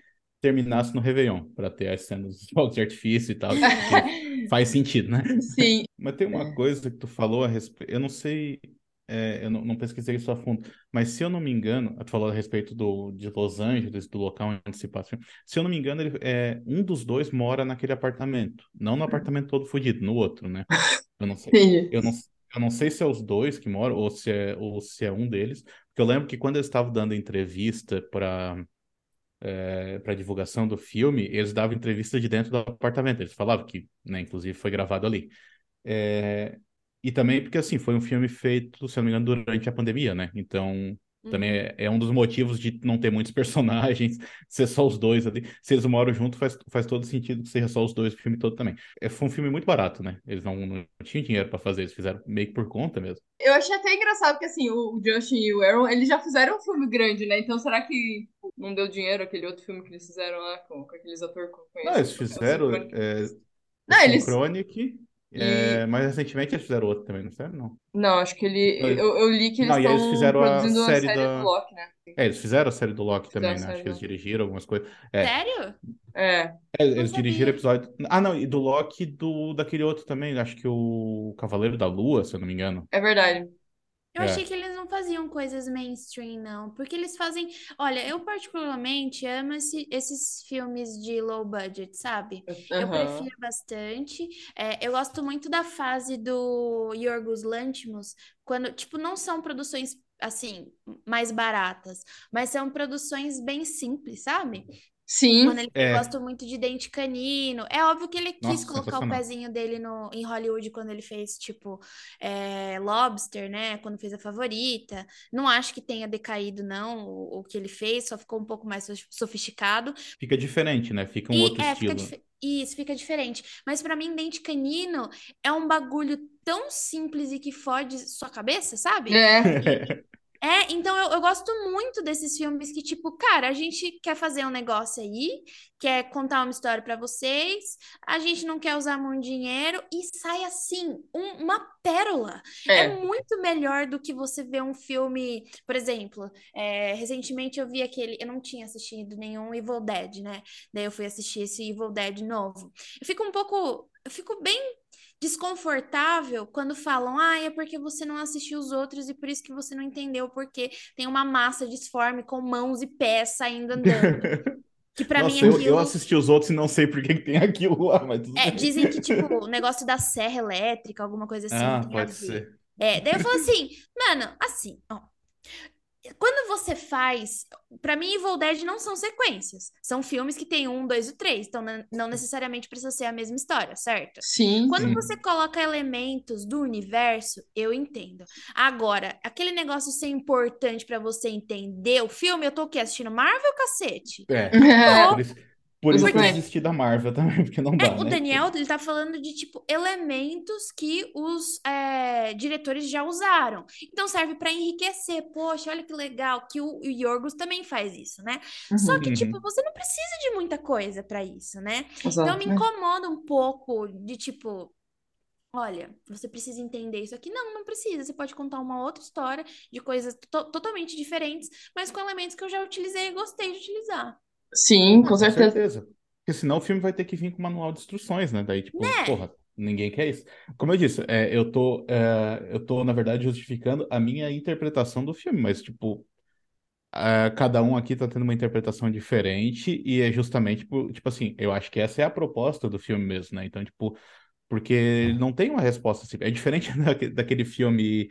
terminasse no Réveillon, pra ter as cenas dos fogos de artifício e tal. porque *laughs* faz sentido, né? Sim, Mas tem uma coisa que tu falou a respeito. Eu não sei, é, eu não, não pesquisei isso a fundo, mas se eu não me engano, tu falou a respeito do, de Los Angeles, do local onde se passa. Se eu não me engano, ele, é, um dos dois mora naquele apartamento. Não no apartamento todo fodido, no outro, né? Eu não sei. entendi. Eu não, eu não sei se é os dois que moram ou se é, ou se é um deles, porque eu lembro que quando eles estavam dando entrevista para para divulgação do filme, eles davam entrevista de dentro do apartamento. Eles falavam que, né, inclusive, foi gravado ali. É, e também porque, assim, foi um filme feito, se não me engano, durante a pandemia, né? Então, também Uhum. é, é um dos motivos de não ter muitos *laughs* personagens, ser só os dois ali. Se eles moram junto, faz, faz todo sentido que seja só os dois o filme todo também. É, foi um filme muito barato, né? Eles não, não tinham dinheiro para fazer, eles fizeram meio que por conta mesmo. Eu achei até engraçado porque, assim, o Justin e o Aaron, eles já fizeram um filme grande, né? Então, será que não deu dinheiro aquele outro filme que eles fizeram lá com, com aqueles atores que eu conheço? Não, eles fizeram é, Não, o eles- Synchronic, é, mas recentemente eles fizeram outro também, não fizeram? Não. Não, acho que ele... Eu, eu li que eles não, e eles estão fizeram a produzindo uma série série da- do Loki, né? É, eles fizeram a série do Loki Fizeram também, né? série Acho que eles dirigiram algumas coisas. É, Sério? É, é, eles sabia. dirigiram episódio. Ah, não, e do Loki do daquele outro também, acho que o Cavaleiro da Lua, se eu não me engano. é verdade. Eu É. achei que eles não faziam coisas mainstream, não. Porque eles fazem. Olha, eu particularmente amo esse- esses filmes de low budget, sabe? Eu Aham. prefiro bastante. É, eu gosto muito da fase do Yorgos Lanthimos, quando, tipo, não são produções, assim, mais baratas, mas são produções bem simples, sabe? Sim, Quando ele É. gosta muito de Dente Canino. É óbvio que ele quis Nossa, colocar o pezinho dele no, em Hollywood quando ele fez, tipo, é, Lobster, né? Quando fez a favorita. Não acho que tenha decaído, não, o, o que ele fez, só ficou um pouco mais sof- sofisticado. Fica diferente, né? Fica um E outro é, fica estilo. dife- Isso, fica diferente. Mas pra mim, Dente Canino é um bagulho tão simples e que fode sua cabeça, sabe? é. *laughs* É, então eu, eu gosto muito desses filmes que, tipo, cara, a gente quer fazer um negócio aí, quer contar uma história pra vocês, a gente não quer usar muito dinheiro e sai assim, um- uma pérola. É. É. muito melhor do que você ver um filme, por exemplo, é, recentemente eu vi aquele, eu não tinha assistido nenhum Evil Dead, né? Daí eu fui assistir esse Evil Dead novo. Eu fico um pouco, eu fico bem desconfortável quando falam, ah, é porque você não assistiu os outros e por isso que você não entendeu porque tem uma massa disforme com mãos e pés saindo andando. *laughs* Que pra Nossa, mim eu, aquilo. eu assisti os outros e não sei por que que tem aquilo lá, mas É, dizem que, tipo, *laughs* o negócio da serra elétrica, alguma coisa assim, Ah, a pode ser. É, daí eu falo assim, mano, assim, ó. Quando você faz. Pra mim, Evil Dead não são sequências. São filmes que tem um, dois e três. Então, não necessariamente precisa ser a mesma história, certo? Sim, Quando sim. você coloca elementos do universo, eu entendo. Agora, aquele negócio ser importante pra você entender o filme, eu tô o quê? Assistindo Marvel, cacete? É, É, por isso, que eu desisti da Marvel também, *laughs* porque não É, dá, o né? Daniel, ele tá falando de, tipo, elementos que os é, diretores já usaram. Então serve pra enriquecer. Poxa, olha que legal, que o, o Yorgos também faz isso, né? Só Uhum. que, tipo, Uhum. você não precisa de muita coisa pra isso, né? Então Exato. me incomoda um pouco de, tipo, olha, você precisa entender isso aqui. Não, não precisa. Você pode contar uma outra história de coisas to- totalmente diferentes, mas com elementos que eu já utilizei e gostei de utilizar. Sim, com Com certeza. certeza. Porque senão o filme vai ter que vir com manual de instruções, né? Daí, tipo, Né? porra, ninguém quer isso. Como eu disse, é, eu tô, é, eu tô, na verdade, justificando a minha interpretação do filme, mas, tipo, é, cada um aqui tá tendo uma interpretação diferente e é justamente, por, tipo assim, eu acho que essa é a proposta do filme mesmo, né? Então, tipo, porque não tem uma resposta assim. É diferente *laughs* daque- daquele filme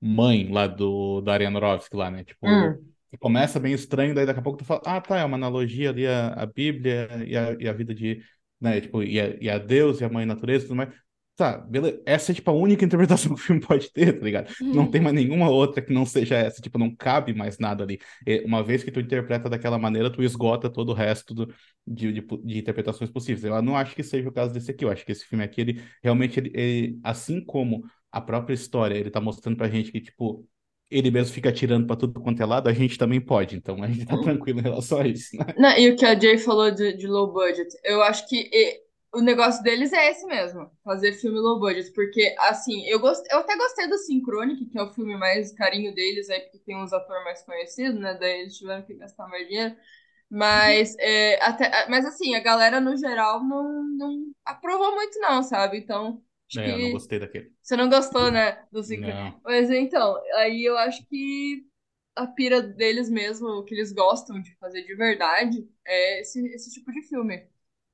Mãe, lá do, da Ariana Aronofsky, lá, né? Tipo, Hum. Começa bem estranho, daí daqui a pouco tu fala, ah, tá, é uma analogia ali a, a Bíblia e a, e a vida de, né, tipo, e a, e a Deus e a mãe natureza e tudo mais. Tá, beleza. Essa é, tipo, a única *laughs* interpretação que o filme pode ter, tá ligado? Não tem mais nenhuma outra que não seja essa, tipo, não cabe mais nada ali. E uma vez que tu interpreta daquela maneira, tu esgota todo o resto do, de, de, de interpretações possíveis. Eu não acho que seja o caso desse aqui, eu acho que esse filme aqui, ele realmente, ele, ele- assim como a própria história, ele tá mostrando pra gente que, tipo, ele mesmo fica atirando pra tudo quanto é lado, a gente também pode. Então a gente tá tranquilo em relação a isso, né? Não, e o que a Jay falou de, de low budget, eu acho que e, o negócio deles é esse mesmo, fazer filme low budget, porque assim, eu, gost, eu até gostei do Synchronic, que é o filme mais carinho deles, aí porque tem uns atores mais conhecidos, né, daí eles tiveram que gastar mais dinheiro, mas, é, até, mas assim, a galera no geral não, não aprovou muito não, sabe, então É, eu não gostei daquele. você não gostou, né, do Synchronic, Não. mas então, aí eu acho que a pira deles mesmo, o que eles gostam de fazer de verdade, é esse, esse tipo de filme.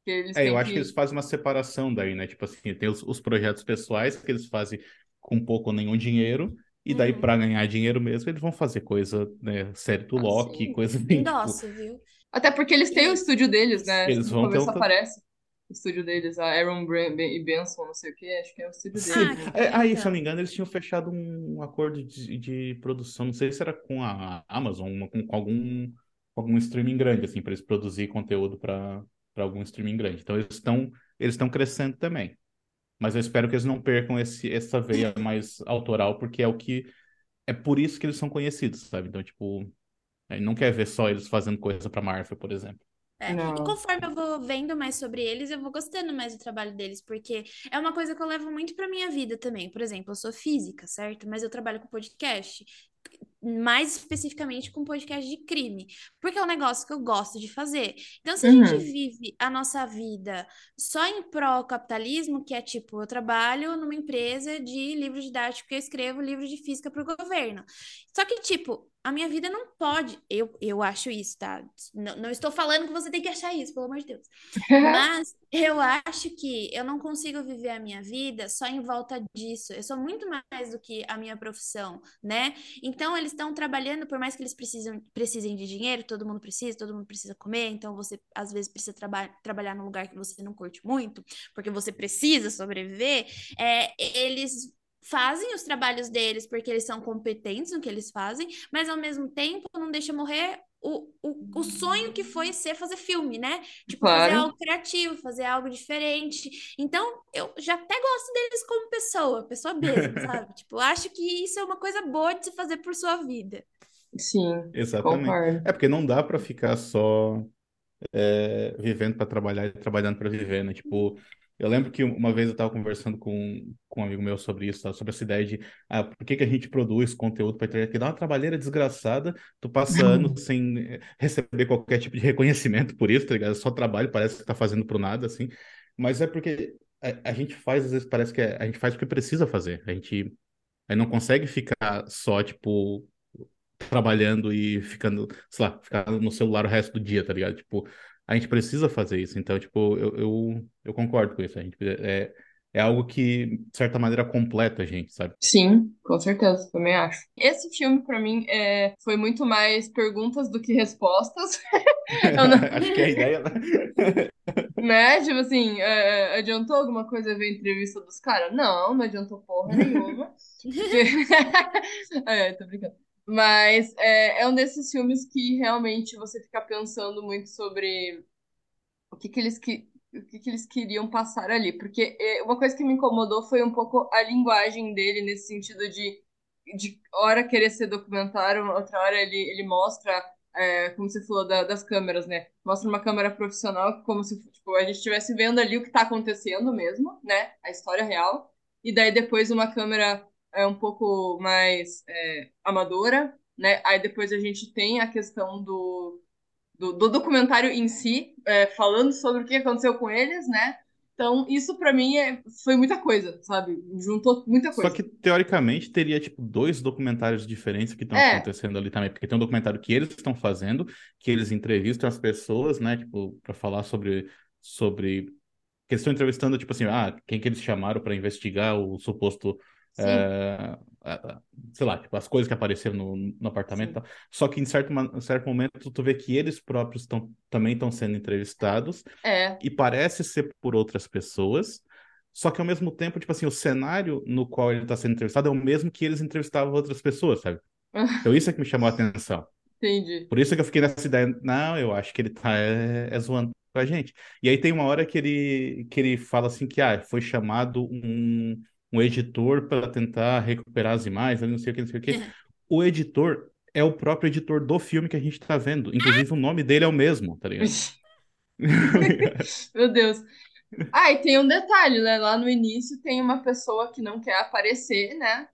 Que eles É, eu acho que que. eles fazem uma separação daí, né? Tipo assim, tem os, os projetos pessoais que eles fazem com pouco ou nenhum dinheiro, e daí Uhum. pra ganhar dinheiro mesmo, eles vão fazer coisa, né? Série do Ah, Loki, sim. coisa bem, tipo, Endosso, viu? Até porque eles têm o estúdio deles, né? Eles vão ter um- aparece o estúdio deles, a Aaron Bran- Ben- e Benson, não sei o que, acho que é o estúdio Sim, deles. Ah, que É, aí, se eu não me engano, eles tinham fechado um acordo de, de produção, não sei se era com a Amazon, uma- com, com algum, algum streaming grande, assim, para eles produzir conteúdo para para algum streaming grande. Então, eles estão eles estão crescendo também. Mas eu espero que eles não percam esse, essa veia mais autoral, porque é o que. É por isso que eles são conhecidos, sabe? Então, tipo, aí não quer ver só eles fazendo coisa pra Marvel, por exemplo. É. E conforme eu vou vendo mais sobre eles, eu vou gostando mais do trabalho deles, porque é uma coisa que eu levo muito pra minha vida também. Por exemplo, eu sou física, certo? Mas eu trabalho com podcast, mais especificamente com podcast de crime, porque é um negócio que eu gosto de fazer. Então, se a gente Uhum. vive a nossa vida só em pró-capitalismo, que é tipo, eu trabalho numa empresa de livro didático que eu escrevo livro de física para o governo. Só que, tipo, a minha vida não pode. Eu, eu acho isso, tá? Não, não estou falando que você tem que achar isso, pelo amor de Deus. *laughs* Mas eu acho que eu não consigo viver a minha vida só em volta disso. Eu sou muito mais do que a minha profissão, né? Então, eles estão trabalhando, por mais que eles precisam, precisem de dinheiro, todo mundo precisa, todo mundo precisa comer. Então, você às vezes precisa traba trabalhar num lugar que você não curte muito, porque você precisa sobreviver. É, eles fazem os trabalhos deles porque eles são competentes no que eles fazem, mas ao mesmo tempo não deixa morrer o, o, o sonho que foi ser fazer filme, né? Tipo, fazer Claro. algo criativo, fazer algo diferente. Então, eu já até gosto deles como pessoa, pessoa mesmo, *laughs* sabe? Tipo, acho que isso é uma coisa boa de se fazer por sua vida. Sim, Exatamente. concordo. É porque não dá pra ficar só é, vivendo pra trabalhar e trabalhando pra viver, né? Tipo, eu lembro que uma vez eu tava conversando com, com um amigo meu sobre isso, tá? Sobre essa ideia de ah, por que que a gente produz conteúdo pra internet, que dá uma trabalheira desgraçada, tu passa anos sem eh, receber qualquer tipo de reconhecimento por isso, tá ligado? Só trabalho, parece que tá fazendo pro nada, assim. Mas é porque a, a gente faz, às vezes parece que é- a gente faz o que precisa fazer. A gente, a gente não consegue ficar só, tipo, trabalhando e ficando, sei lá, ficar no celular o resto do dia, tá ligado? Tipo, a gente precisa fazer isso. Então, tipo, eu, eu, eu concordo com isso. A gente, é, é algo que, de certa maneira, completa a gente, sabe? Sim, com certeza, também acho. Esse filme, pra mim, é, foi muito mais perguntas do que respostas. *laughs* Não- Acho que é a ideia, né? *laughs* Né? Tipo assim, é, adiantou alguma coisa ver a entrevista dos caras? Não, não adiantou porra nenhuma. *laughs* é, tô brincando. Mas é, é um desses filmes que realmente você fica pensando muito sobre o que que eles, que, o que que eles queriam passar ali. Porque é, uma coisa que me incomodou foi um pouco a linguagem dele, nesse sentido de, de hora querer ser documentário, outra hora ele, ele mostra, é, como você falou, da- das câmeras, né? Mostra uma câmera profissional como se tipo, a gente estivesse vendo ali o que está acontecendo mesmo, né? A história real. E daí depois uma câmera é um pouco mais é, amadora, né? Aí depois a gente tem a questão do, do, do documentário em si, é, falando sobre o que aconteceu com eles, né? Então, isso pra mim é, foi muita coisa, sabe? Juntou muita Só coisa. que, teoricamente, teria, tipo, dois documentários diferentes que estão É. acontecendo ali também. Porque tem um documentário que eles estão fazendo, que eles entrevistam as pessoas, né? Tipo, para falar sobre, sobre... Que eles estão entrevistando, tipo assim, ah, quem que eles chamaram para investigar o suposto... É, a- sei lá, tipo, as coisas que apareceram no, no apartamento tal. Só que em certo, em certo momento tu vê que eles próprios tão, também estão sendo entrevistados É, e parece ser por outras pessoas, só que ao mesmo tempo, tipo assim, o cenário no qual ele está sendo entrevistado é o mesmo que eles entrevistavam outras pessoas, sabe? *laughs* Então isso é que me chamou a atenção. entendi. Por isso que eu fiquei nessa ideia, não, eu acho que ele tá é, é zoando com a gente. E aí tem uma hora que ele, que ele fala assim que ah, foi chamado um, um editor para tentar recuperar as imagens, não sei o que, não sei o que. O editor é o próprio editor do filme que a gente tá vendo. Inclusive o nome dele é o mesmo, tá ligado? *laughs* Meu Deus. Ah, e tem um detalhe, né? Lá no início tem uma pessoa que não quer aparecer, né?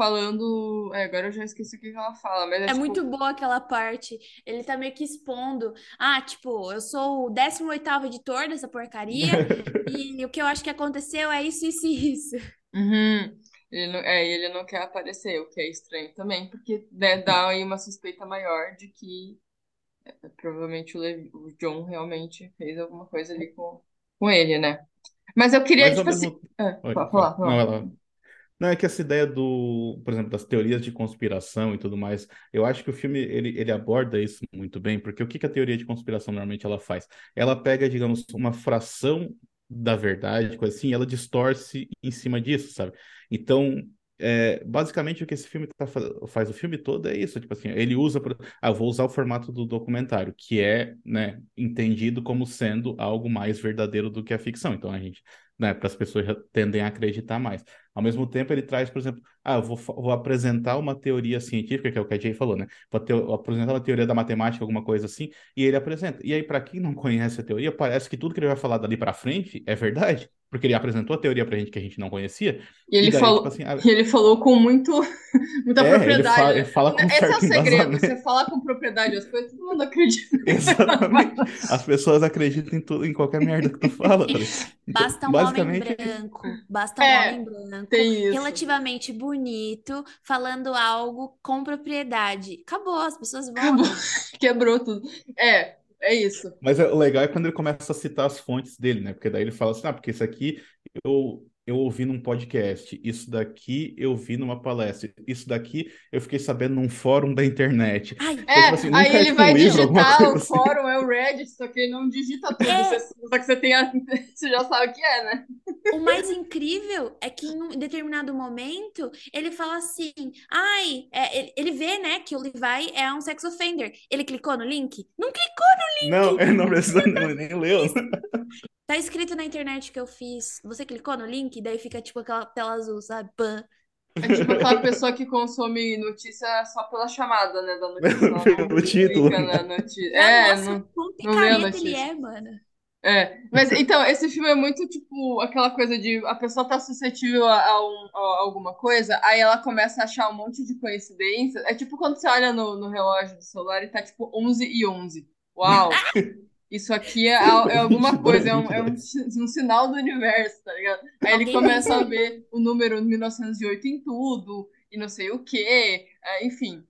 Falando. é, agora eu já esqueci o que ela fala, mas é, É tipo, muito boa aquela parte. Ele tá meio que expondo. Ah, tipo, eu sou o 18º editor dessa porcaria *laughs* e o que eu acho que aconteceu é isso, isso e isso. Uhum. Ele não, é, ele não quer aparecer, o que é estranho também, porque né, dá aí uma suspeita maior de que é, provavelmente o, Levi- o John realmente fez alguma coisa ali com, com ele, né? Mas eu queria, Mas tipo assim. mesmo É, Oi, fala, fala. fala, Não, fala. ela... Não, é que essa ideia do, por exemplo, das teorias de conspiração e tudo mais, eu acho que o filme ele, ele aborda isso muito bem, porque o que que a teoria de conspiração normalmente ela faz? Ela pega, digamos, uma fração da verdade, coisa assim, ela distorce em cima disso, sabe? Então, é, basicamente o que esse filme tá, fa- faz o filme todo é isso, tipo assim, ele usa, ah, vou usar o formato do documentário, que é, né, entendido como sendo algo mais verdadeiro do que a ficção. Então a gente né, para as pessoas tendem a acreditar mais. Ao mesmo tempo, ele traz, por exemplo, ah, eu vou, vou apresentar uma teoria científica, que é o que a Jay falou, né? Vou, vou apresentar uma teoria da matemática, alguma coisa assim, e ele apresenta. E aí, para quem não conhece a teoria, parece que tudo que ele vai falar dali para frente é verdade, porque ele apresentou a teoria pra gente que a gente não conhecia, E ele e daí, falou, tipo assim, ah, e ele falou com muito, *laughs* muita é, ele propriedade. fala, né? ele fala com Esse é o segredo, você falar com propriedade as coisas, todo mundo acredita. *laughs* Exatamente. As pessoas acreditam em tudo, em qualquer merda que tu fala, tá? Então, Basta um homem basicamente, branco, basta um É, homem branco, tem isso. relativamente bonito, falando algo com propriedade. Acabou, as pessoas vão. Acabou. *laughs* Quebrou tudo. É, é isso. Mas é- o legal é quando ele começa a citar as fontes dele, né? Porque daí ele fala assim, ah, porque isso aqui eu, eu ouvi num podcast, isso daqui eu vi numa palestra, isso daqui eu fiquei sabendo num fórum da internet. Ai, Então, É, assim, aí ele vai um digitar, o assim. fórum é o Reddit, só que ele não digita tudo. É. Você- só que você tem a, *laughs* você já sabe o que é, né? O mais incrível é que em um determinado momento ele fala assim: ai, é, ele, ele vê, né, que o Levi é um sex offender. Ele clicou no link? Não clicou! *laughs* Não, ele não precisa nem, nem leu. Tá escrito na internet que eu fiz. Você clicou no link, daí fica tipo aquela tela azul, sabe? Pã. É tipo aquela pessoa que consome notícia só pela chamada, né, da *laughs* notícia. Não título. na notícia. É, Nossa, não, quão não lê a picareta ele notícia. é, mano. É, mas então, esse filme é muito tipo aquela coisa de a pessoa tá suscetível a, a um- a alguma coisa, aí ela começa a achar um monte de coincidência. É tipo quando você olha no, no relógio do celular e tá tipo 11 e 11. Uau! *laughs* isso aqui é, é alguma *laughs* coisa, é, um, é um, um, sinal do universo, tá ligado? Aí ele começa a ver o número 1908 em tudo, e não sei o quê, é, enfim.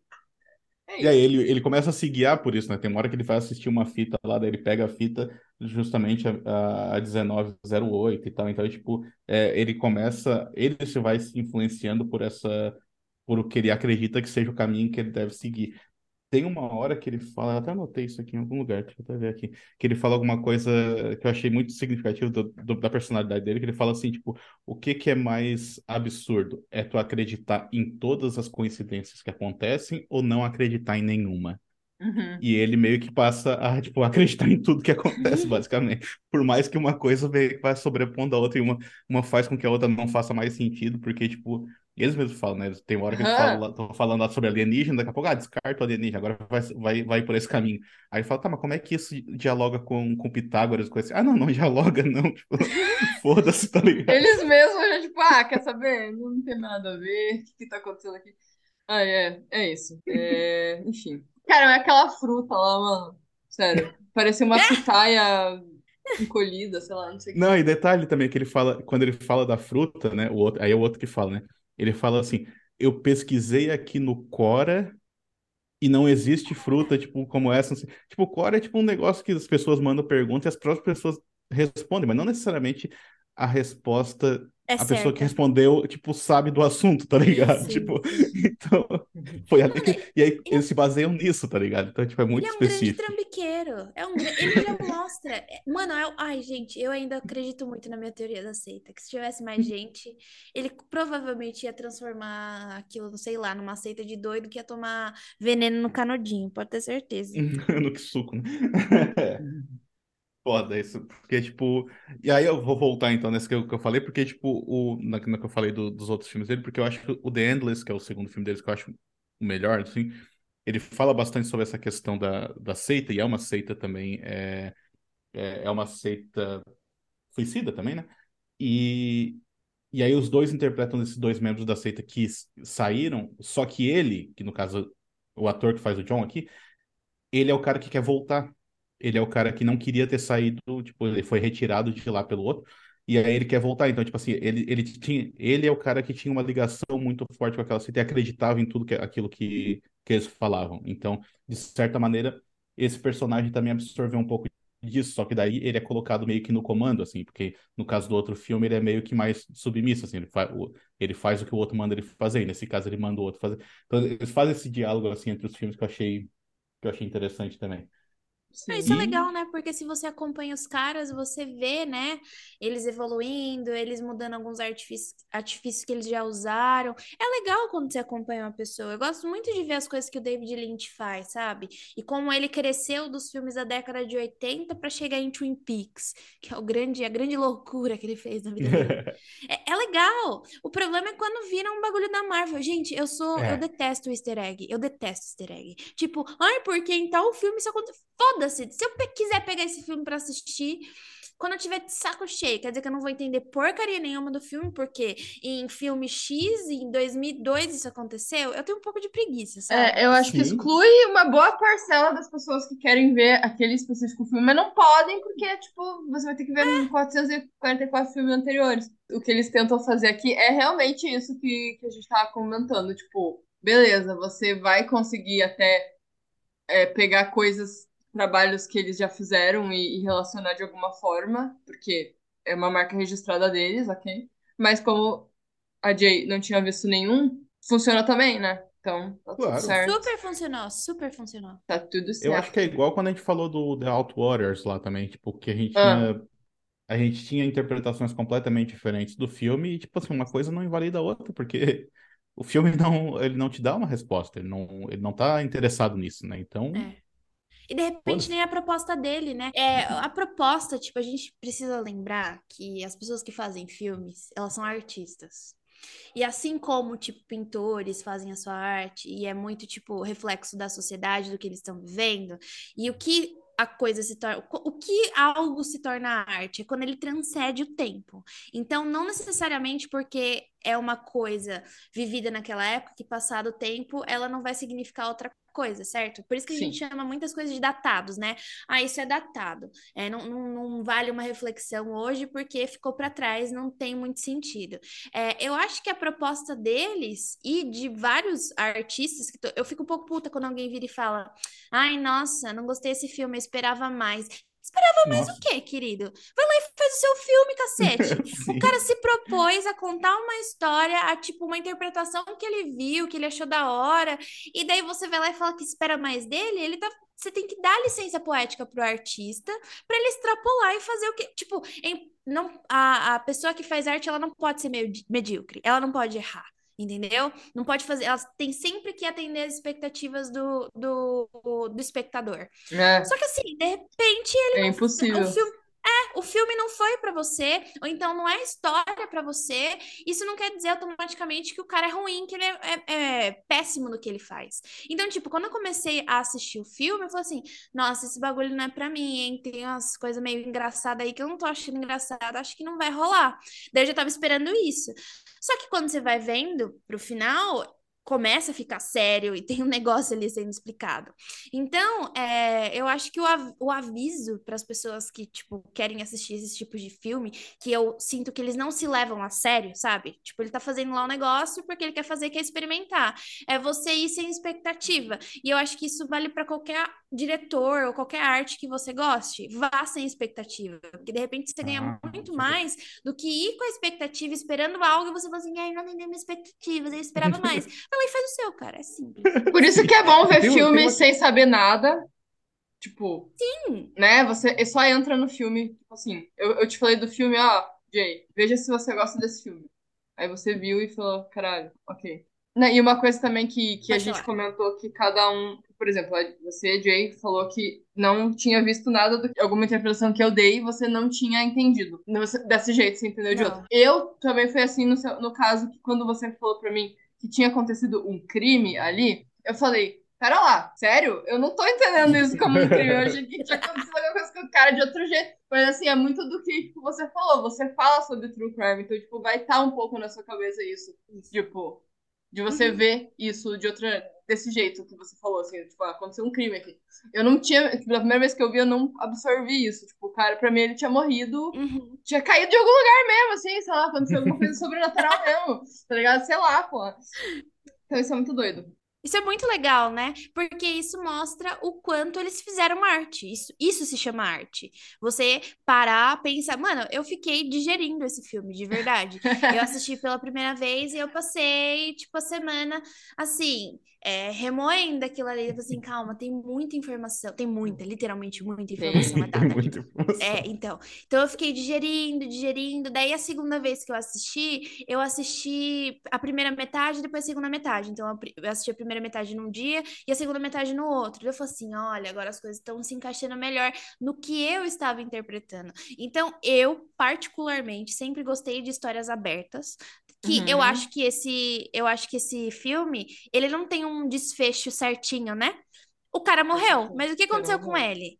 É e aí ele, ele começa a se guiar por isso, né? Tem uma hora que ele vai assistir uma fita lá, daí ele pega a fita justamente a, a 1908 e tal. Então, tipo, é, ele começa, ele se vai se influenciando por essa, por o que ele acredita que seja o caminho que ele deve seguir. Tem uma hora que ele fala, até anotei isso aqui em algum lugar, deixa eu até ver aqui, que ele fala alguma coisa que eu achei muito significativo do, do, da personalidade dele, que ele fala assim, tipo, o que que é mais absurdo? É tu acreditar em todas as coincidências que acontecem ou não acreditar em nenhuma? Uhum. E ele meio que passa a, tipo, *laughs* acreditar em tudo que acontece, *laughs* basicamente. Por mais que uma coisa vai sobrepondo a outra e uma, uma faz com que a outra não faça mais sentido, porque, tipo, eles mesmos falam, né? Tem uma hora que eles falam, estão falando lá sobre alienígena, daqui a pouco, ah, descarta o alienígena, agora vai, vai, vai por esse caminho. Aí fala, tá, mas como é que isso dialoga com, com Pitágoras? Com esse... Ah, não, não *laughs* dialoga, não. Tipo, *laughs* foda-se, tá ligado? Eles mesmos já, tipo, ah, quer saber? Não tem nada a ver, o que, que tá acontecendo aqui? Ah, é, é isso. É... *laughs* Enfim. Cara, é aquela fruta lá, mano. Sério. Parecia uma pitaia encolhida, sei lá, não sei o que. Não, e detalhe também que ele fala, quando ele fala da fruta, né? O outro, aí é o outro que fala, né? Ele fala assim: eu pesquisei aqui no Cora e não existe fruta, tipo, como essa. Tipo, o Cora é tipo um negócio que as pessoas mandam perguntas e as próprias pessoas respondem, mas não necessariamente a resposta é a certa. pessoa que respondeu, tipo, sabe do assunto, tá ligado? Sim, tipo, *laughs* então, foi ali que... E aí eles se baseiam nisso, tá ligado? Então, tipo, é muito ele específico. é um grande trambiqueiro. É um... Ele já mostra... É, mano, eu... ai, gente, eu ainda acredito muito na minha teoria da seita, que se tivesse mais *laughs* gente, ele provavelmente ia transformar aquilo, sei lá, numa seita de doido que ia tomar veneno no canudinho, pode ter certeza. *laughs* no que suco, né? Foda isso, porque, tipo... E aí eu vou voltar, então, nesse que eu, que eu falei, porque, tipo, o, na, na que eu falei do, dos outros filmes dele, porque eu acho que o The Endless, que é o segundo filme deles, que eu acho o melhor, assim, ele fala bastante sobre essa questão da, da seita, e é uma seita também, é, é, é uma seita suicida também, né? E, e aí os dois interpretam esses dois membros da seita que saíram, só que ele, que no caso, o ator que faz o John aqui, ele é o cara que quer voltar ele é o cara que não queria ter saído, tipo, ele foi retirado de lá pelo outro, e aí ele quer voltar. Então, tipo assim, ele, ele tinha, ele é o cara que tinha uma ligação muito forte com aquela cita e acreditava em tudo que, aquilo que, que eles falavam. Então, de certa maneira, esse personagem também absorveu um pouco disso, só que daí ele é colocado meio que no comando, assim, porque no caso do outro filme ele é meio que mais submisso, assim, ele, fa ele faz o que o outro manda ele fazer, nesse caso ele manda o outro fazer. Então, eles fazem esse diálogo, assim, entre os filmes que eu achei, que eu achei interessante também. Sim. Isso é legal, né? Porque se você acompanha os caras, você vê, né? Eles evoluindo, eles mudando alguns artifícios, artifícios que eles já usaram. É legal quando você acompanha uma pessoa. Eu gosto muito de ver as coisas que o David Lynch faz, sabe? E como ele cresceu dos filmes da década de 80 para chegar em Twin Peaks, que é o grande, a grande loucura que ele fez na vida dele. *laughs* é, é, legal. O problema é quando vira um bagulho da Marvel. Gente, eu sou. É. Eu detesto o easter egg. Eu detesto easter egg. Tipo, ai, porque em tal filme isso aconteceu. Foda-se. Se eu quiser pegar esse filme para assistir, quando eu tiver de saco cheio, quer dizer que eu não vou entender porcaria nenhuma do filme, porque em filme X, em 2002 isso aconteceu, eu tenho um pouco de preguiça, sabe? É, eu acho Sim. que exclui uma boa parcela das pessoas que querem ver aquele específico filme, mas não podem, porque, tipo, você vai ter que ver é. 444 filmes anteriores. O que eles tentam fazer aqui é realmente isso que, que a gente tava comentando, tipo, beleza, você vai conseguir até é, pegar coisas trabalhos que eles já fizeram e, e, relacionar de alguma forma, porque é uma marca registrada deles, ok? Mas como a Jay não tinha visto nenhum, funciona também, né? Então, tá claro. tudo certo. Super funcionou, super funcionou. Tá tudo certo. Eu acho que é igual quando a gente falou do The Outwaters lá também, tipo, que a gente ah. tinha a gente tinha interpretações completamente diferentes do filme e, tipo assim, uma coisa não invalida a outra, porque o filme não, ele não te dá uma resposta, ele não, ele não tá interessado nisso, né? Então, é. E de repente nem a proposta dele, né? É, a proposta, tipo, a gente precisa lembrar que as pessoas que fazem filmes, elas são artistas. E assim como, tipo, pintores fazem a sua arte, e é muito, tipo, reflexo da sociedade, do que eles estão vivendo, e o que a coisa se torna. O que algo se torna arte é quando ele transcende o tempo. Então, não necessariamente porque é uma coisa vivida naquela época que, passado o tempo, ela não vai significar outra coisa, certo? Por isso que a Sim. gente chama muitas coisas de datados, né? Ah, isso é datado. É, não, não, não vale uma reflexão hoje porque ficou para trás, não tem muito sentido. É, eu acho que a proposta deles e de vários artistas, que tô- eu fico um pouco puta quando alguém vira e fala: ai, nossa, não gostei desse filme, eu esperava mais. Esperava mais Nossa. o quê, querido? Vai lá e faz o seu filme, cacete. *laughs* O cara se propôs a contar uma história, a tipo uma interpretação que ele viu, que ele achou da hora, e daí você vai lá e fala que espera mais dele, ele tá. Você tem que dar licença poética pro artista pra ele extrapolar e fazer o que. Tipo, em- não, a, a pessoa que faz arte, ela não pode ser meio medíocre, ela não pode errar. Entendeu? Não pode fazer. Ela tem sempre que atender as expectativas do, do, do espectador. É, Só que assim, de repente, é impossível. filme, é, o filme não foi pra você, ou então não é história pra você. Isso não quer dizer automaticamente que o cara é ruim, que ele é, é- é péssimo no que ele faz. Então, tipo, quando eu comecei a assistir o filme, eu falei assim: nossa, esse bagulho não é pra mim, hein? Tem umas coisas meio engraçadas aí que eu não tô achando engraçado, acho que não vai rolar. Daí eu já tava esperando isso. Só que quando você vai vendo pro final. Começa a ficar sério e tem um *laughs* negócio ali sendo explicado. Então, é, eu acho que o, av- o aviso para as pessoas que, tipo, querem assistir esses tipos de filme, que eu sinto que eles não se levam a sério, sabe? Tipo, ele tá fazendo lá um negócio porque ele quer fazer, quer experimentar. É você ir sem expectativa. E eu acho que isso vale para qualquer diretor ou qualquer arte que você goste. Vá sem expectativa. Porque de repente você ganha Ah, muito mais do que ir com a expectativa, esperando algo e você fala assim, ai, não atendeu minhas expectativas, eu esperava *laughs* mais. E faz o seu, cara. É simples. *laughs* Por isso que é bom ver Tem filme tem uma- sem saber nada. Tipo, Sim. né? Você só entra no filme, tipo assim, eu, eu te falei do filme, ó, Jay, veja se você gosta desse filme. Aí você viu e falou, caralho, ok. Né, E uma coisa também que, que a gente falar. comentou que cada um, por exemplo, você, Jay, falou que não tinha visto nada do alguma interpretação que eu dei e você não tinha entendido. Desse jeito, você entendeu de Não. outro. Eu também foi assim no, seu- no caso que quando você falou pra mim que tinha acontecido um crime ali, eu falei, pera lá, sério? Eu não tô entendendo isso como um crime. Eu achei que tinha acontecido alguma coisa com o cara de outro jeito. Mas assim, é muito do que tipo, você falou. Você fala sobre true crime, então, tipo, vai estar um pouco na sua cabeça isso. Tipo, de você Uhum. ver isso de outra. Desse jeito que você falou, assim, tipo, ah, aconteceu um crime aqui. Eu não tinha. Tipo, a primeira vez que eu vi, eu não absorvi isso. Tipo, o cara, pra mim, ele tinha morrido Uhum. tinha caído de algum lugar mesmo, assim, sei lá, aconteceu alguma coisa *laughs* sobrenatural mesmo, tá ligado? Sei lá, pô. Então isso é muito doido. Isso é muito legal, né? Porque isso mostra o quanto eles fizeram arte. Isso, isso se chama arte. Você parar, pensar. Mano, eu fiquei digerindo esse filme, de verdade. *laughs* Eu assisti pela primeira vez e eu passei, tipo, a semana, assim, é, remoendo aquilo ali. Eu assim, calma, tem muita informação. Tem muita, literalmente muita informação. É Tem dada muita informação. é, então. Então eu fiquei digerindo, digerindo. Daí a segunda vez que eu assisti, eu assisti a primeira metade, depois a segunda metade. Então eu assisti a primeira metade num dia e a segunda metade no outro. Eu falei assim: olha, agora as coisas estão se encaixando melhor no que eu estava interpretando. Então eu, particularmente, sempre gostei de histórias abertas. Que eu Uhum. acho que esse, eu acho que esse filme, ele não tem um desfecho certinho, né? O cara morreu, mas o que aconteceu com ele?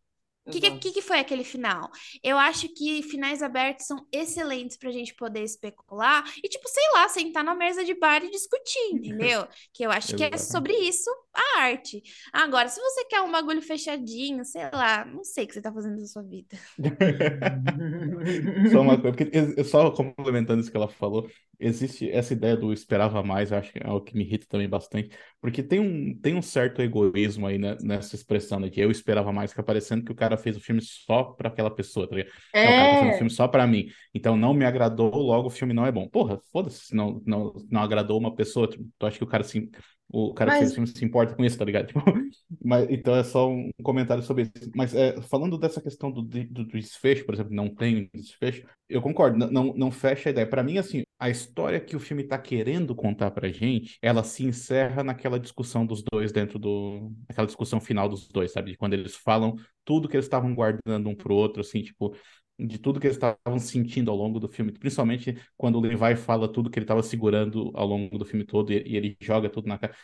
O que, que, que que foi aquele final? Eu acho que finais abertos são excelentes pra gente poder especular e, tipo, sei lá, sentar na mesa de bar e discutir, *laughs* entendeu? Que eu acho que é sobre isso a arte. Agora, se você quer um bagulho fechadinho, sei lá, não sei o que você tá fazendo da sua vida. *laughs* Só uma coisa, porque só complementando isso que ela falou, existe essa ideia do esperava mais, acho que é algo que me irrita também bastante, porque tem um, tem um certo egoísmo aí né, nessa expressão, né, de eu esperava mais, que parecendo que o cara fez o filme só pra aquela pessoa, tá ligado? Não, o cara tá fazendo o É, filme só pra mim, então não me agradou, logo o filme não é bom. Porra, foda-se se não, não, não agradou uma pessoa, tu, acha que o cara se, o cara que fez mas o filme se importa com isso, tá ligado? *laughs* Tipo, mas, então é só um comentário sobre isso. Mas é, falando dessa questão do, do, do desfecho, por exemplo, não tem desfecho, eu concordo, não, não, fecha a ideia. Pra mim, assim, a história que o filme tá querendo contar pra gente, ela se encerra naquela discussão dos dois dentro do... Aquela discussão final dos dois, sabe? Quando eles falam tudo que eles estavam guardando um pro outro, assim, tipo... De tudo que eles estavam sentindo ao longo do filme, principalmente quando o Levi fala tudo que ele estava segurando ao longo do filme todo e, e ele joga tudo na cara.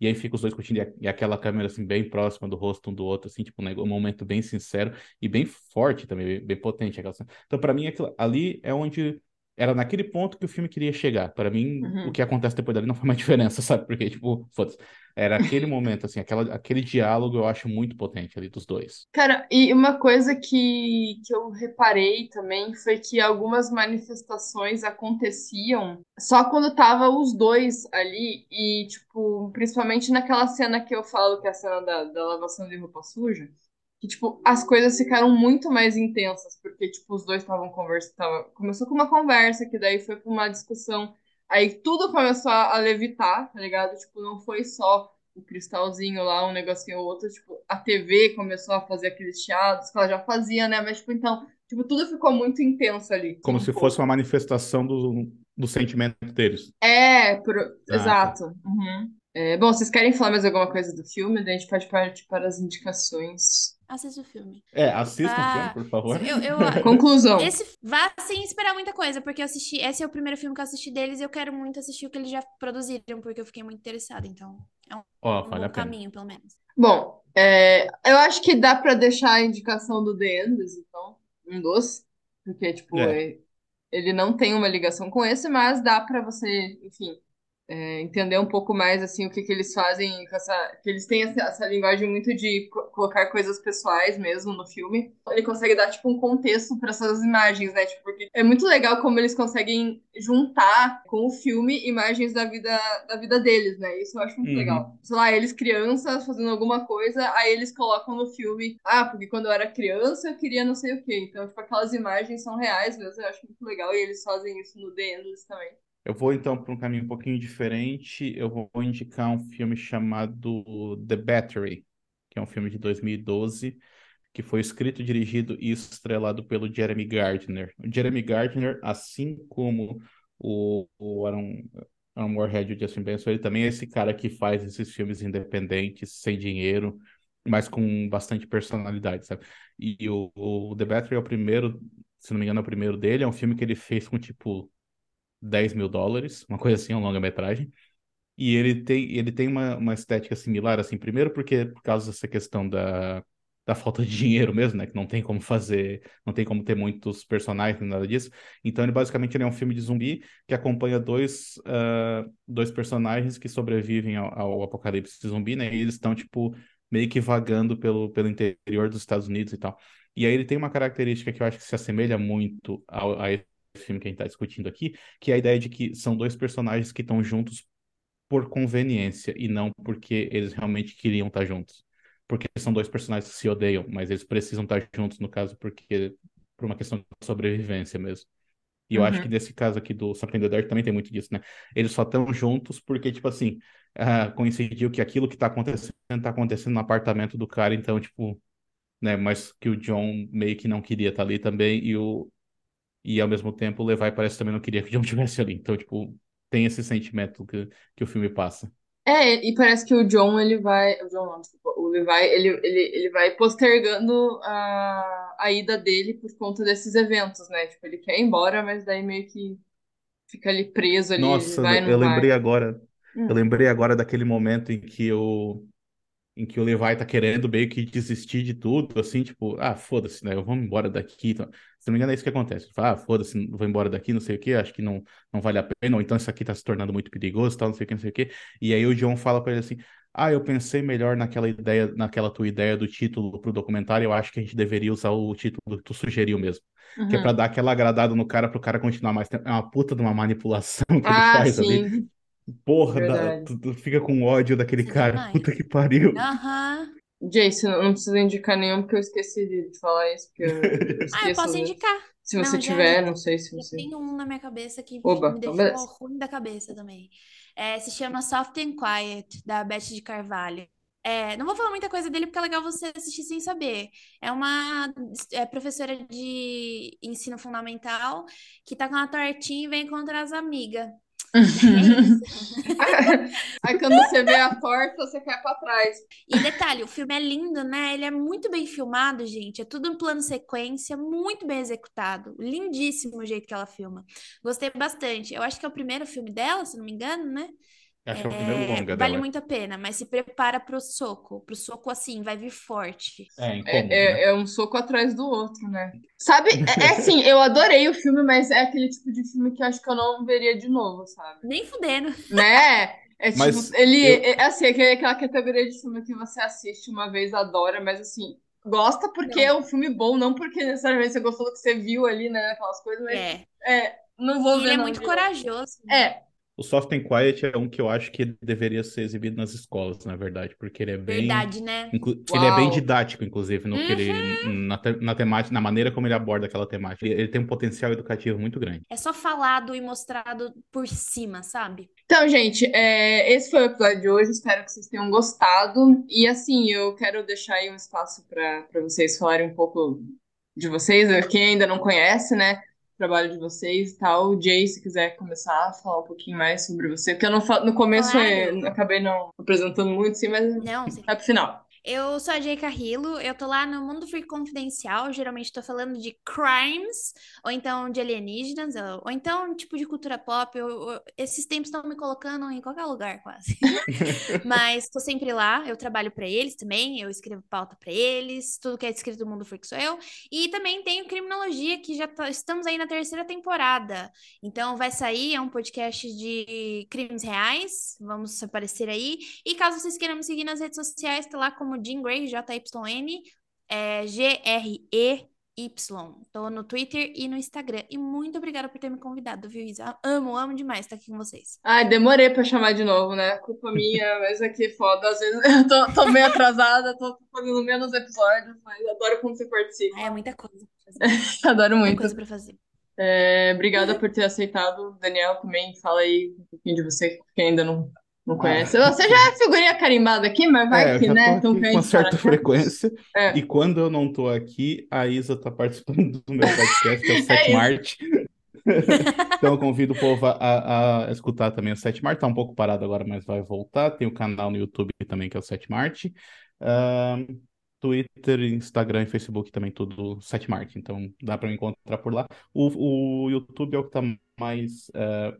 E aí fica os dois curtindo, e, aquela câmera assim, bem próxima do rosto um do outro, assim, tipo, um momento bem sincero e bem forte também, bem, bem potente. Aquela. Então, pra mim, aquilo, ali é onde era naquele ponto que o filme queria chegar. Para mim, Uhum. o que acontece depois dali não faz mais *laughs* diferença, sabe? Porque, tipo, foda-se. Era aquele momento, assim, aquela, aquele diálogo eu acho muito potente ali dos dois. Cara, e uma coisa que, que eu reparei também foi que algumas manifestações aconteciam só quando tava os dois ali e, tipo, principalmente naquela cena que eu falo que é a cena da, da lavação de roupa suja, que, tipo, as coisas ficaram muito mais intensas, porque, tipo, os dois estavam conversando, começou com uma conversa, que daí foi pra uma discussão, aí tudo começou a, levitar, tá ligado? Tipo, não foi só o cristalzinho lá, um negocinho ou outro, tipo, a TV começou a fazer aqueles chiados que ela já fazia, né? Mas, tipo, então, tipo, tudo ficou muito intenso ali. Como um se fosse uma manifestação do, do sentimento deles. É, por... Ah, tá. exato. Uhum. É, bom, vocês querem falar mais alguma coisa do filme? Daí a gente pode partir para as indicações. Assista o filme. É, assistam o Ah, filme, por favor. Eu, eu, *laughs* Conclusão. esse vá sem esperar muita coisa, porque eu assisti. Esse é o primeiro filme que eu assisti deles e eu quero muito assistir o que eles já produziram, porque eu fiquei muito interessada. Então, é um, Ó, um vale caminho, pelo menos. Bom, é, eu acho que dá pra deixar a indicação do The Endless, então, um dos, porque, tipo, É. é- ele não tem uma ligação com esse, mas dá pra você, enfim, é, entender um pouco mais, assim, o que que eles fazem com essa... Que eles têm essa, essa linguagem muito de co- colocar coisas pessoais mesmo no filme. Ele consegue dar, tipo, um contexto pra essas imagens, né? Tipo, porque é muito legal como eles conseguem juntar com o filme imagens da vida, da vida deles, né? Isso eu acho muito Uhum. legal. Sei lá, eles crianças fazendo alguma coisa, aí eles colocam no filme, ah, porque quando eu era criança eu queria não sei o quê. Então, tipo, aquelas imagens são reais mesmo, eu acho muito legal. E eles fazem isso no The Endless também. Eu vou então para um caminho um pouquinho diferente. Eu vou indicar um filme chamado The Battery, que é um filme de 2012, que foi escrito, dirigido e estrelado pelo Jeremy Gardner. O Jeremy Gardner, assim como o, o Aaron, Aaron Moorhead e o Justin Benson, ele também é esse cara que faz esses filmes independentes, sem dinheiro, mas com bastante personalidade, sabe? E o, o The Battery é o primeiro, se não me engano, é o primeiro dele. É um filme que ele fez com tipo 10 mil dólares, uma coisa assim, uma longa-metragem. E ele tem, ele tem uma, uma estética similar, assim, primeiro porque por causa dessa questão da, da falta de *laughs* dinheiro mesmo, né? Que não tem como fazer, não tem como ter muitos personagens, nada disso. Então, ele basicamente ele é um filme de zumbi que acompanha dois, ah, dois personagens que sobrevivem ao, ao apocalipse zumbi, né? E eles estão, tipo, meio que vagando pelo, pelo interior dos Estados Unidos e tal. E aí ele tem uma característica que eu acho que se assemelha muito a esse filme que a gente está discutindo aqui, que é a ideia de que são dois personagens que estão juntos por conveniência e não porque eles realmente queriam estar juntos. Porque são dois personagens que se odeiam, mas eles precisam estar juntos, no caso, porque por uma questão de sobrevivência mesmo. E eu acho Uhum. que nesse caso aqui do the Dark também tem muito disso, né? Eles só estão juntos porque, tipo assim, ah, coincidiu que aquilo que tá acontecendo tá acontecendo no apartamento do cara, então, tipo, né? Mas que o John meio que não queria estar ali também e o e ao mesmo tempo o Levi parece que também não queria que o John *laughs* estivesse ali. Então, tipo, tem esse sentimento que, que o filme passa. É, e parece que o John, ele vai. O John não, desculpa. O Levi, ele, ele, ele vai postergando a, a ida dele por conta desses eventos, né? Tipo, ele quer ir embora, mas daí meio que fica ali preso ali, Nossa, vai, eu não vai. lembrei agora, Hum. eu lembrei agora daquele momento em que o em que o Levi tá querendo meio que desistir de tudo, assim, tipo, ah, foda-se, né? Eu vou embora daqui. Então, se não me engano, é isso que acontece. Ele fala, ah, foda-se, vou embora daqui, não sei o quê, acho que não, não vale a pena, ou então isso aqui tá se tornando muito perigoso, tal, não sei o quê, não sei o quê. E aí o John fala pra ele assim: Ah, eu pensei melhor naquela ideia, naquela tua ideia do título pro documentário, eu acho que a gente deveria usar o título que tu sugeriu mesmo. Que é Uhum. pra dar aquela agradada no cara pro cara continuar mais tempo. É uma puta de uma manipulação *laughs* que ele Ah, faz ali. Porra, dá- Verdade. tu, tu fica com ódio daquele Sim, cara. demais. Puta que pariu. Aham. Jason, não não precisa indicar nenhum, porque eu esqueci de de falar isso, porque eu, eu *laughs* Ah, eu esqueço. posso indicar. Se você Não, já- tiver, não sei se Já você. tem um na minha cabeça que Oba, me então deixou beleza. ruim da cabeça também. É, se chama Soft and Quiet, da Beth de Carvalho. É, não vou falar muita coisa dele porque é legal você assistir sem saber. É uma é, professora de ensino fundamental que tá com uma tortinha e vem encontrar as amigas. Isso. Aí quando você vê a porta, você cai pra trás. E detalhe, o filme é lindo, né? Ele é muito bem filmado, gente. É tudo em plano sequência, muito bem executado. Lindíssimo o jeito que ela filma. Gostei bastante. Eu acho que é o primeiro filme dela, se não me engano, né? Acho que é o primeiro É, longa vale dela. muito a pena, mas se prepara pro soco. Pro soco assim, vai vir forte. É incomum, É, né? é, é um soco atrás do outro, né? Sabe, é, é assim, *laughs* eu adorei o filme, mas é aquele tipo de filme que eu acho que eu não veria de novo, sabe? Nem fudendo. Né? É tipo, Mas ele eu- é assim, é aquela categoria de filme que você assiste uma vez, adora, mas assim, gosta porque é um filme bom, não porque necessariamente você gostou do que você viu ali, né? Aquelas coisas, mas É. é, não vou E ver ele é não muito corajoso. né? É, O Soft and Quiet é um que eu acho que deveria ser exibido nas escolas, na verdade, porque ele é bem. Verdade, né? inclu- Ele é bem didático, inclusive, no que ele. Uhum. Na, te- na temática, na maneira como ele aborda aquela temática. Ele, ele tem um potencial educativo muito grande. É só falado e mostrado por cima, sabe? Então, gente, é, esse foi o episódio de hoje. Espero que vocês tenham gostado. E assim, eu quero deixar aí um espaço para vocês falarem um pouco de vocês, né? quem ainda não conhece, né? Trabalho de vocês e tal. O Jay, se quiser começar a falar um pouquinho mais sobre você, porque eu não no começo Claro. eu acabei não apresentando muito, sim, mas Não, vai pro final. Eu sou a Jay Carrillo, eu tô lá no Mundo Freak Confidencial, geralmente tô falando de crimes, ou então de alienígenas, ou, ou então tipo de cultura pop. eu- eu- esses tempos estão me colocando em qualquer lugar, quase. *laughs* Mas tô sempre lá, eu trabalho pra eles também, eu escrevo pauta pra eles, tudo que é escrito do Mundo Freak sou eu. E também tenho Criminologia, que já tá- estamos aí na terceira temporada. Então vai sair, é um podcast de crimes reais, vamos aparecer aí. E caso vocês queiram me seguir nas redes sociais, tá lá como Jean Grey, J-Y-N, é, G-R-E-Y. Tô no Twitter e no Instagram. E muito obrigada por ter me convidado, viu, Isa? Amo, amo demais estar aqui com vocês. Ai, demorei pra chamar de novo, né? Culpa minha, mas aqui é foda. Às vezes *laughs* eu tô, tô meio atrasada, tô fazendo menos episódios, mas adoro quando você participa. É muita coisa pra fazer. *laughs* Adoro Muita muito. coisa pra fazer. É, obrigada por ter aceitado. Daniel, também fala aí um pouquinho de você, que ainda não, não conhece. Você já é figurinha carimbada aqui, mas vai. É, que, né? Então, com certa fala. frequência. É. E quando eu não tô aqui, a Isa tá participando do meu podcast, que é o *laughs* É Sete isso. Marte. *laughs* Então eu convido o povo a, a- escutar também o Sete Marte. Tá um pouco parado agora, mas vai voltar. Tem o canal no YouTube também, que é o Sete Marte. Ahn, Twitter, Instagram e Facebook também, tudo Sete Marte. Então dá pra me encontrar por lá. O, o YouTube é o que tá mais eh,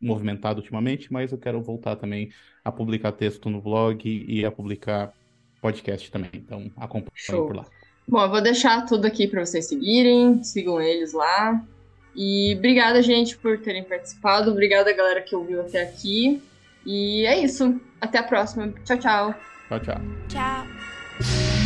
movimentado ultimamente, mas eu quero voltar também a publicar texto no blog e a publicar podcast também. Então acompanhe Show. por lá. Bom, eu vou deixar tudo aqui para vocês seguirem, sigam eles lá. E obrigada, gente, por terem participado. Obrigada, galera que ouviu até aqui. E é isso. Até a próxima. Tchau, tchau. Tchau, tchau. Tchau.